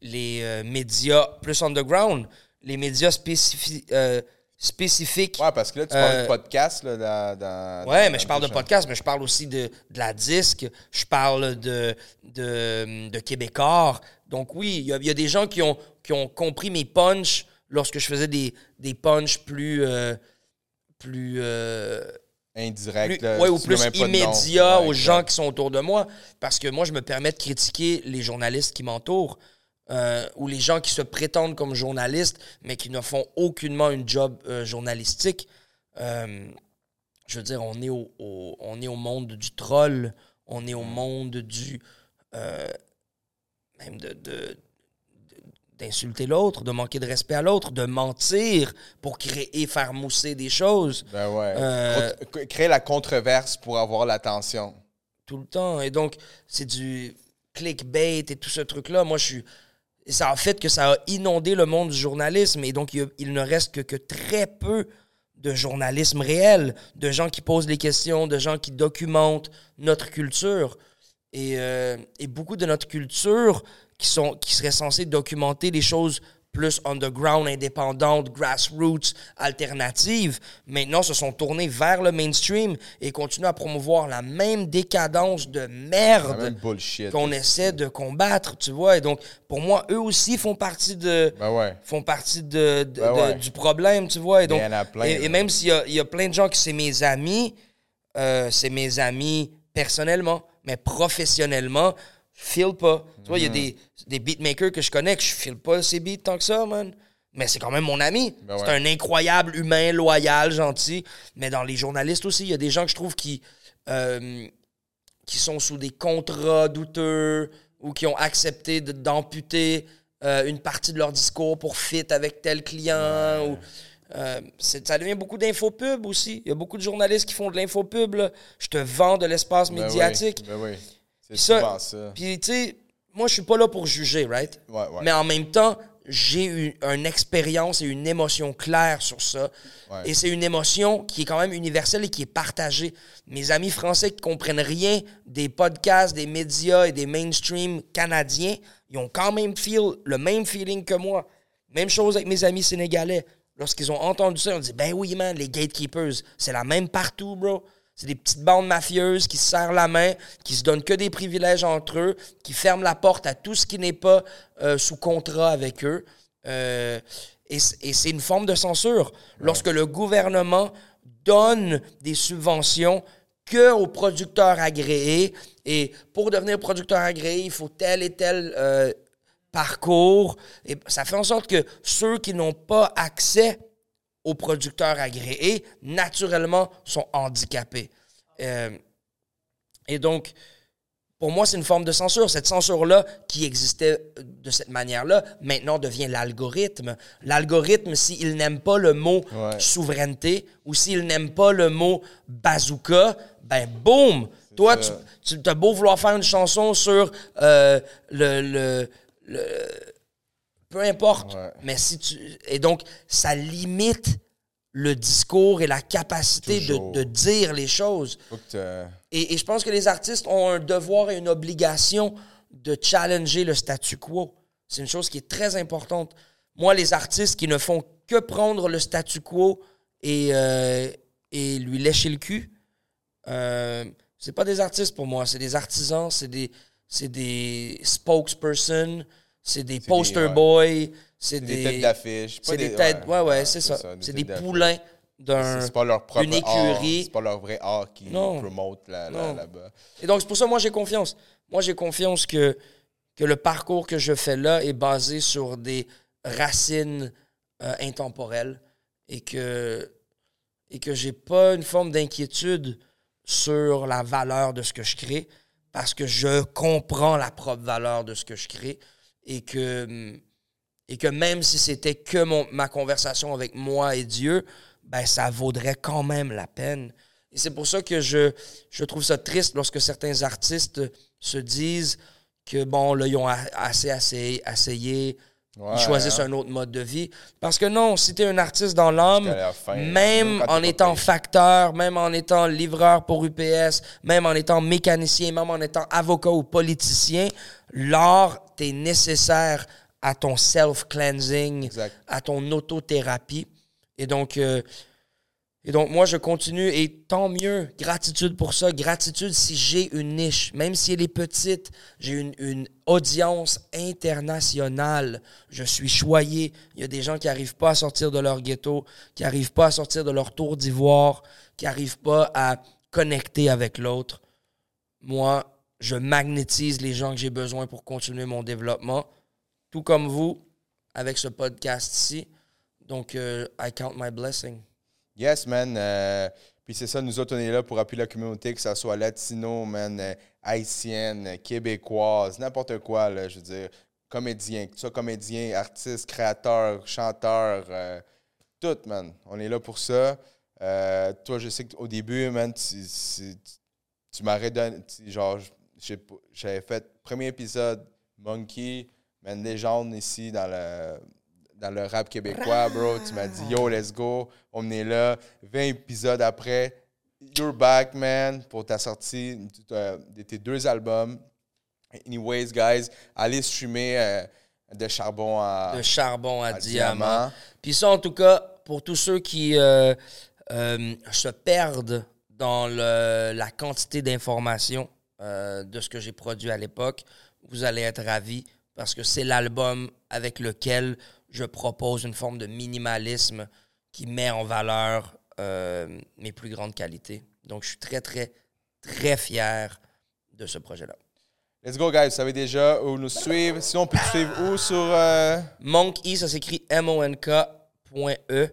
les euh, médias plus underground, les médias spécifi- euh, spécifiques. Ouais, parce que là, tu parles de podcast, là, dans... dans Ouais, dans- mais je parle de podcast, mais je parle aussi de, de la disque, je parle de, de, de Québécois. Donc oui, il y, a- il y a des gens qui ont, qui ont compris mes punchs lorsque je faisais des, des punchs plus... plus, indirect. plus- là, ouais, ou plus immédiat aux gens qui sont autour de moi. Parce que moi, je me permets de critiquer les journalistes qui m'entourent euh, ou les gens qui se prétendent comme journalistes, mais qui ne font aucunement une job euh, journalistique. Euh, je veux dire, on est au, au- on est au monde du troll, on est au monde du... même de... de- d'insulter l'autre, de manquer de respect à l'autre, de mentir pour créer, faire mousser des choses. Ben ouais. Euh, Créer la controverse pour avoir l'attention. tout le temps. Et donc, c'est du clickbait et tout ce truc-là. Moi, je suis. et ça a fait que ça a inondé le monde du journalisme. Et donc, il, ne reste que, que très peu de journalisme réel, de gens qui posent les questions, de gens qui documentent notre culture. et, euh, et beaucoup de notre culture qui, sont, qui serait censée documenter des choses plus underground, indépendantes, grassroots, alternatives, maintenant se sont tournés vers le mainstream et continuent à promouvoir la même décadence de merde qu'on essaie de combattre, tu vois. Et donc, pour moi, eux aussi font partie de, Ben ouais. font partie de, de- Ben de- ouais. du problème, tu vois. Et, donc, il y en a plein, et, même s'il y y a plein de gens qui c'est mes amis, euh, c'est mes amis personnellement, mais professionnellement, file pas. Tu vois, il y a Mhm. des, des beatmakers que je connais que je file pas ces beats tant que ça, man. Mais c'est quand même mon ami. Ben ouais. C'est un incroyable humain, loyal, gentil. Mais dans les journalistes aussi, il y a des gens que je trouve qui, euh, qui sont sous des contrats douteux ou qui ont accepté de- d'amputer euh, une partie de leur discours pour fit avec tel client. Ou, euh, c'est- ça devient beaucoup d'infopub aussi. Il y a beaucoup de journalistes qui font de l'infopub. là. Je te vends de l'espace Ben médiatique. oui, Ben oui. C'est ça-. Puis, tu sais, moi, je suis pas là pour juger, right? Ouais, ouais. Mais en même temps, j'ai eu une expérience et une émotion claire sur ça. Ouais. Et c'est une émotion qui est quand même universelle et qui est partagée. Mes amis français qui comprennent rien des podcasts, des médias et des mainstream canadiens, ils ont quand même feel le même feeling que moi. Même chose avec mes amis sénégalais. Lorsqu'ils ont entendu ça, ils ont dit Ben oui, man, les gatekeepers, c'est la même partout, bro. C'est des petites bandes mafieuses qui se serrent la main, qui se donnent que des privilèges entre eux, qui ferment la porte à tout ce qui n'est pas euh, sous contrat avec eux. Euh, et c'est une forme de censure. Lorsque le gouvernement donne des subventions que aux producteurs agréés, et pour devenir producteur agréé, il faut tel et tel euh, parcours, et ça fait en sorte que ceux qui n'ont pas accès aux producteurs agréés, naturellement, sont handicapés. Euh, et donc, pour moi, c'est une forme de censure. Cette censure-là, qui existait de cette manière-là, maintenant devient l'algorithme. L'algorithme, s'il n'aime pas le mot Ouais. souveraineté ou s'il n'aime pas le mot bazooka, ben boum! Toi, tu, tu as beau vouloir faire une chanson sur euh, le, le, le- Peu importe. Ouais. Mais si tu. Et donc, ça limite le discours et la capacité de, de dire les choses. Et, et je pense que les artistes ont un devoir et une obligation de challenger le statu quo. C'est une chose qui est très importante. Moi, les artistes qui ne font que prendre le statu quo et, euh, et lui lécher le cul, euh, c'est pas des artistes pour moi. C'est des artisans, c'est des, c'est des spokespersons, c'est des poster ouais. boys, c'est des des, têtes d'affiche. c'est des têtes. Ouais, ouais, c'est ça. C'est des poulains d'un. C'est pas leur propre écurie. C'est pas leur vrai art qui Non. promote là- là- là-bas. Et donc, c'est pour ça moi, j'ai confiance. Moi, j'ai confiance que, que le parcours que je fais là est basé sur des racines euh, intemporelles et que, et que j'ai pas une forme d'inquiétude sur la valeur de ce que je crée parce que je comprends la propre valeur de ce que je crée et que, même si c'était que ma conversation avec moi et Dieu, ben ça vaudrait quand même la peine. Et c'est pour ça que je, je trouve ça triste lorsque certains artistes se disent que, bon, là, ils ont assez essayé, essayé Ouais, ils choisissent hein. un autre mode de vie. Parce que non, si t'es un artiste dans l'âme, même en t'es étant facteur, même en étant livreur pour UPS, même en étant mécanicien, même en étant avocat ou politicien, l'art t'est nécessaire à ton self-cleansing, à ton autothérapie. Et donc, euh, et donc, moi, je continue et tant mieux. Gratitude pour ça. Gratitude si j'ai une niche. Même si elle est petite, j'ai une, audience internationale. Je suis choyé. Il y a des gens qui n'arrivent pas à sortir de leur ghetto, qui n'arrivent pas à sortir de leur tour d'ivoire, qui n'arrivent pas à connecter avec l'autre. Moi, je magnétise les gens que j'ai besoin pour continuer mon développement. Tout comme vous, avec ce podcast-ci. Donc, euh, I count my blessing. Yes, man. euh, puis c'est ça, nous autres, on est là pour appuyer la communauté, que ce soit latino, man, euh, haïtienne, euh, québécoise, n'importe quoi, là, je veux dire, comédien, que tu sois comédien, artiste, créateur, chanteur, tout, man. On est là pour ça. Toi, je sais qu'au début, man, tu, tu, tu donné, genre, j'avais fait premier épisode, Monkey, man, légende ici dans le, dans le rap québécois, bro. Tu m'as dit, yo, let's go. On est là. 20 épisodes après, you're back, man, pour ta sortie euh, de tes deux albums. Anyways, guys, allez streamer euh, de charbon à, De charbon à, à diamant. diamant. Puis ça, en tout cas, pour tous ceux qui euh, euh, se perdent dans le- la quantité d'informations de ce que j'ai produit à l'époque, vous allez être ravis parce que c'est l'album avec lequel je propose une forme de minimalisme qui met en valeur euh, mes plus grandes qualités. Donc, je suis très, très, très fier de ce projet-là. Let's go, guys. Vous savez déjà où nous suivre. Sinon, on peut te suivre où sur. euh, Monk E, ça s'écrit M-O-N-K.E.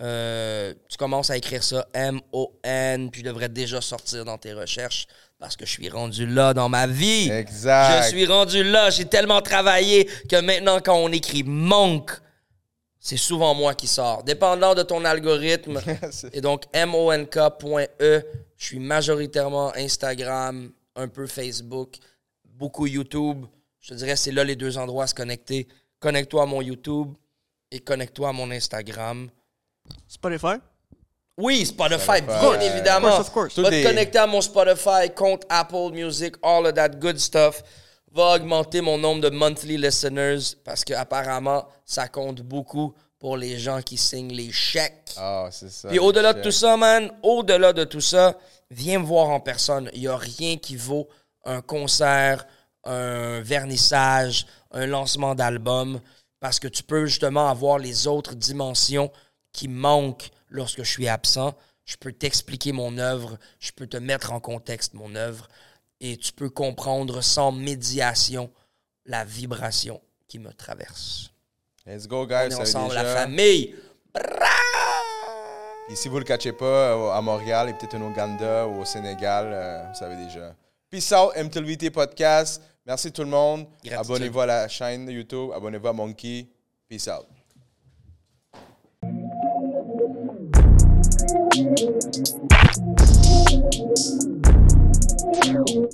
Euh, tu commences à écrire ça M-O-N, puis je devrais déjà sortir dans tes recherches parce que je suis rendu là dans ma vie. Exact. Je suis rendu là. J'ai tellement travaillé que maintenant, quand on écrit Monk, c'est souvent moi qui sors. Dépendant de ton algorithme. Et donc, monk.e. Je suis majoritairement Instagram, un peu Facebook, beaucoup YouTube. Je te dirais, c'est là les deux endroits à se connecter. Connecte-toi à mon YouTube et connecte-toi à mon Instagram. Spotify? Oui, Spotify, Spotify. bien Of course, évidemment. of course. Va te connecter à mon Spotify, compte Apple Music, all of that good stuff. Va augmenter mon nombre de monthly listeners parce que apparemment ça compte beaucoup pour les gens qui signent les chèques. Ah, c'est ça. Puis au-delà de tout ça, man, au-delà de tout ça, viens me voir en personne. Il n'y a rien qui vaut un concert, un vernissage, un lancement d'album, parce que tu peux justement avoir les autres dimensions qui manquent lorsque je suis absent. Je peux t'expliquer mon œuvre, je peux te mettre en contexte mon œuvre, et tu peux comprendre sans médiation la vibration qui me traverse. Let's go, On guys. est Vous savez ensemble, la famille. Et si vous le catchez pas euh, à Montréal et peut-être en Ouganda ou au Sénégal, euh, vous savez déjà. Peace out, MTLVT Podcast. Merci tout le monde. Abonnez-vous à la chaîne YouTube. Abonnez-vous à Monkey. Peace out. どうも。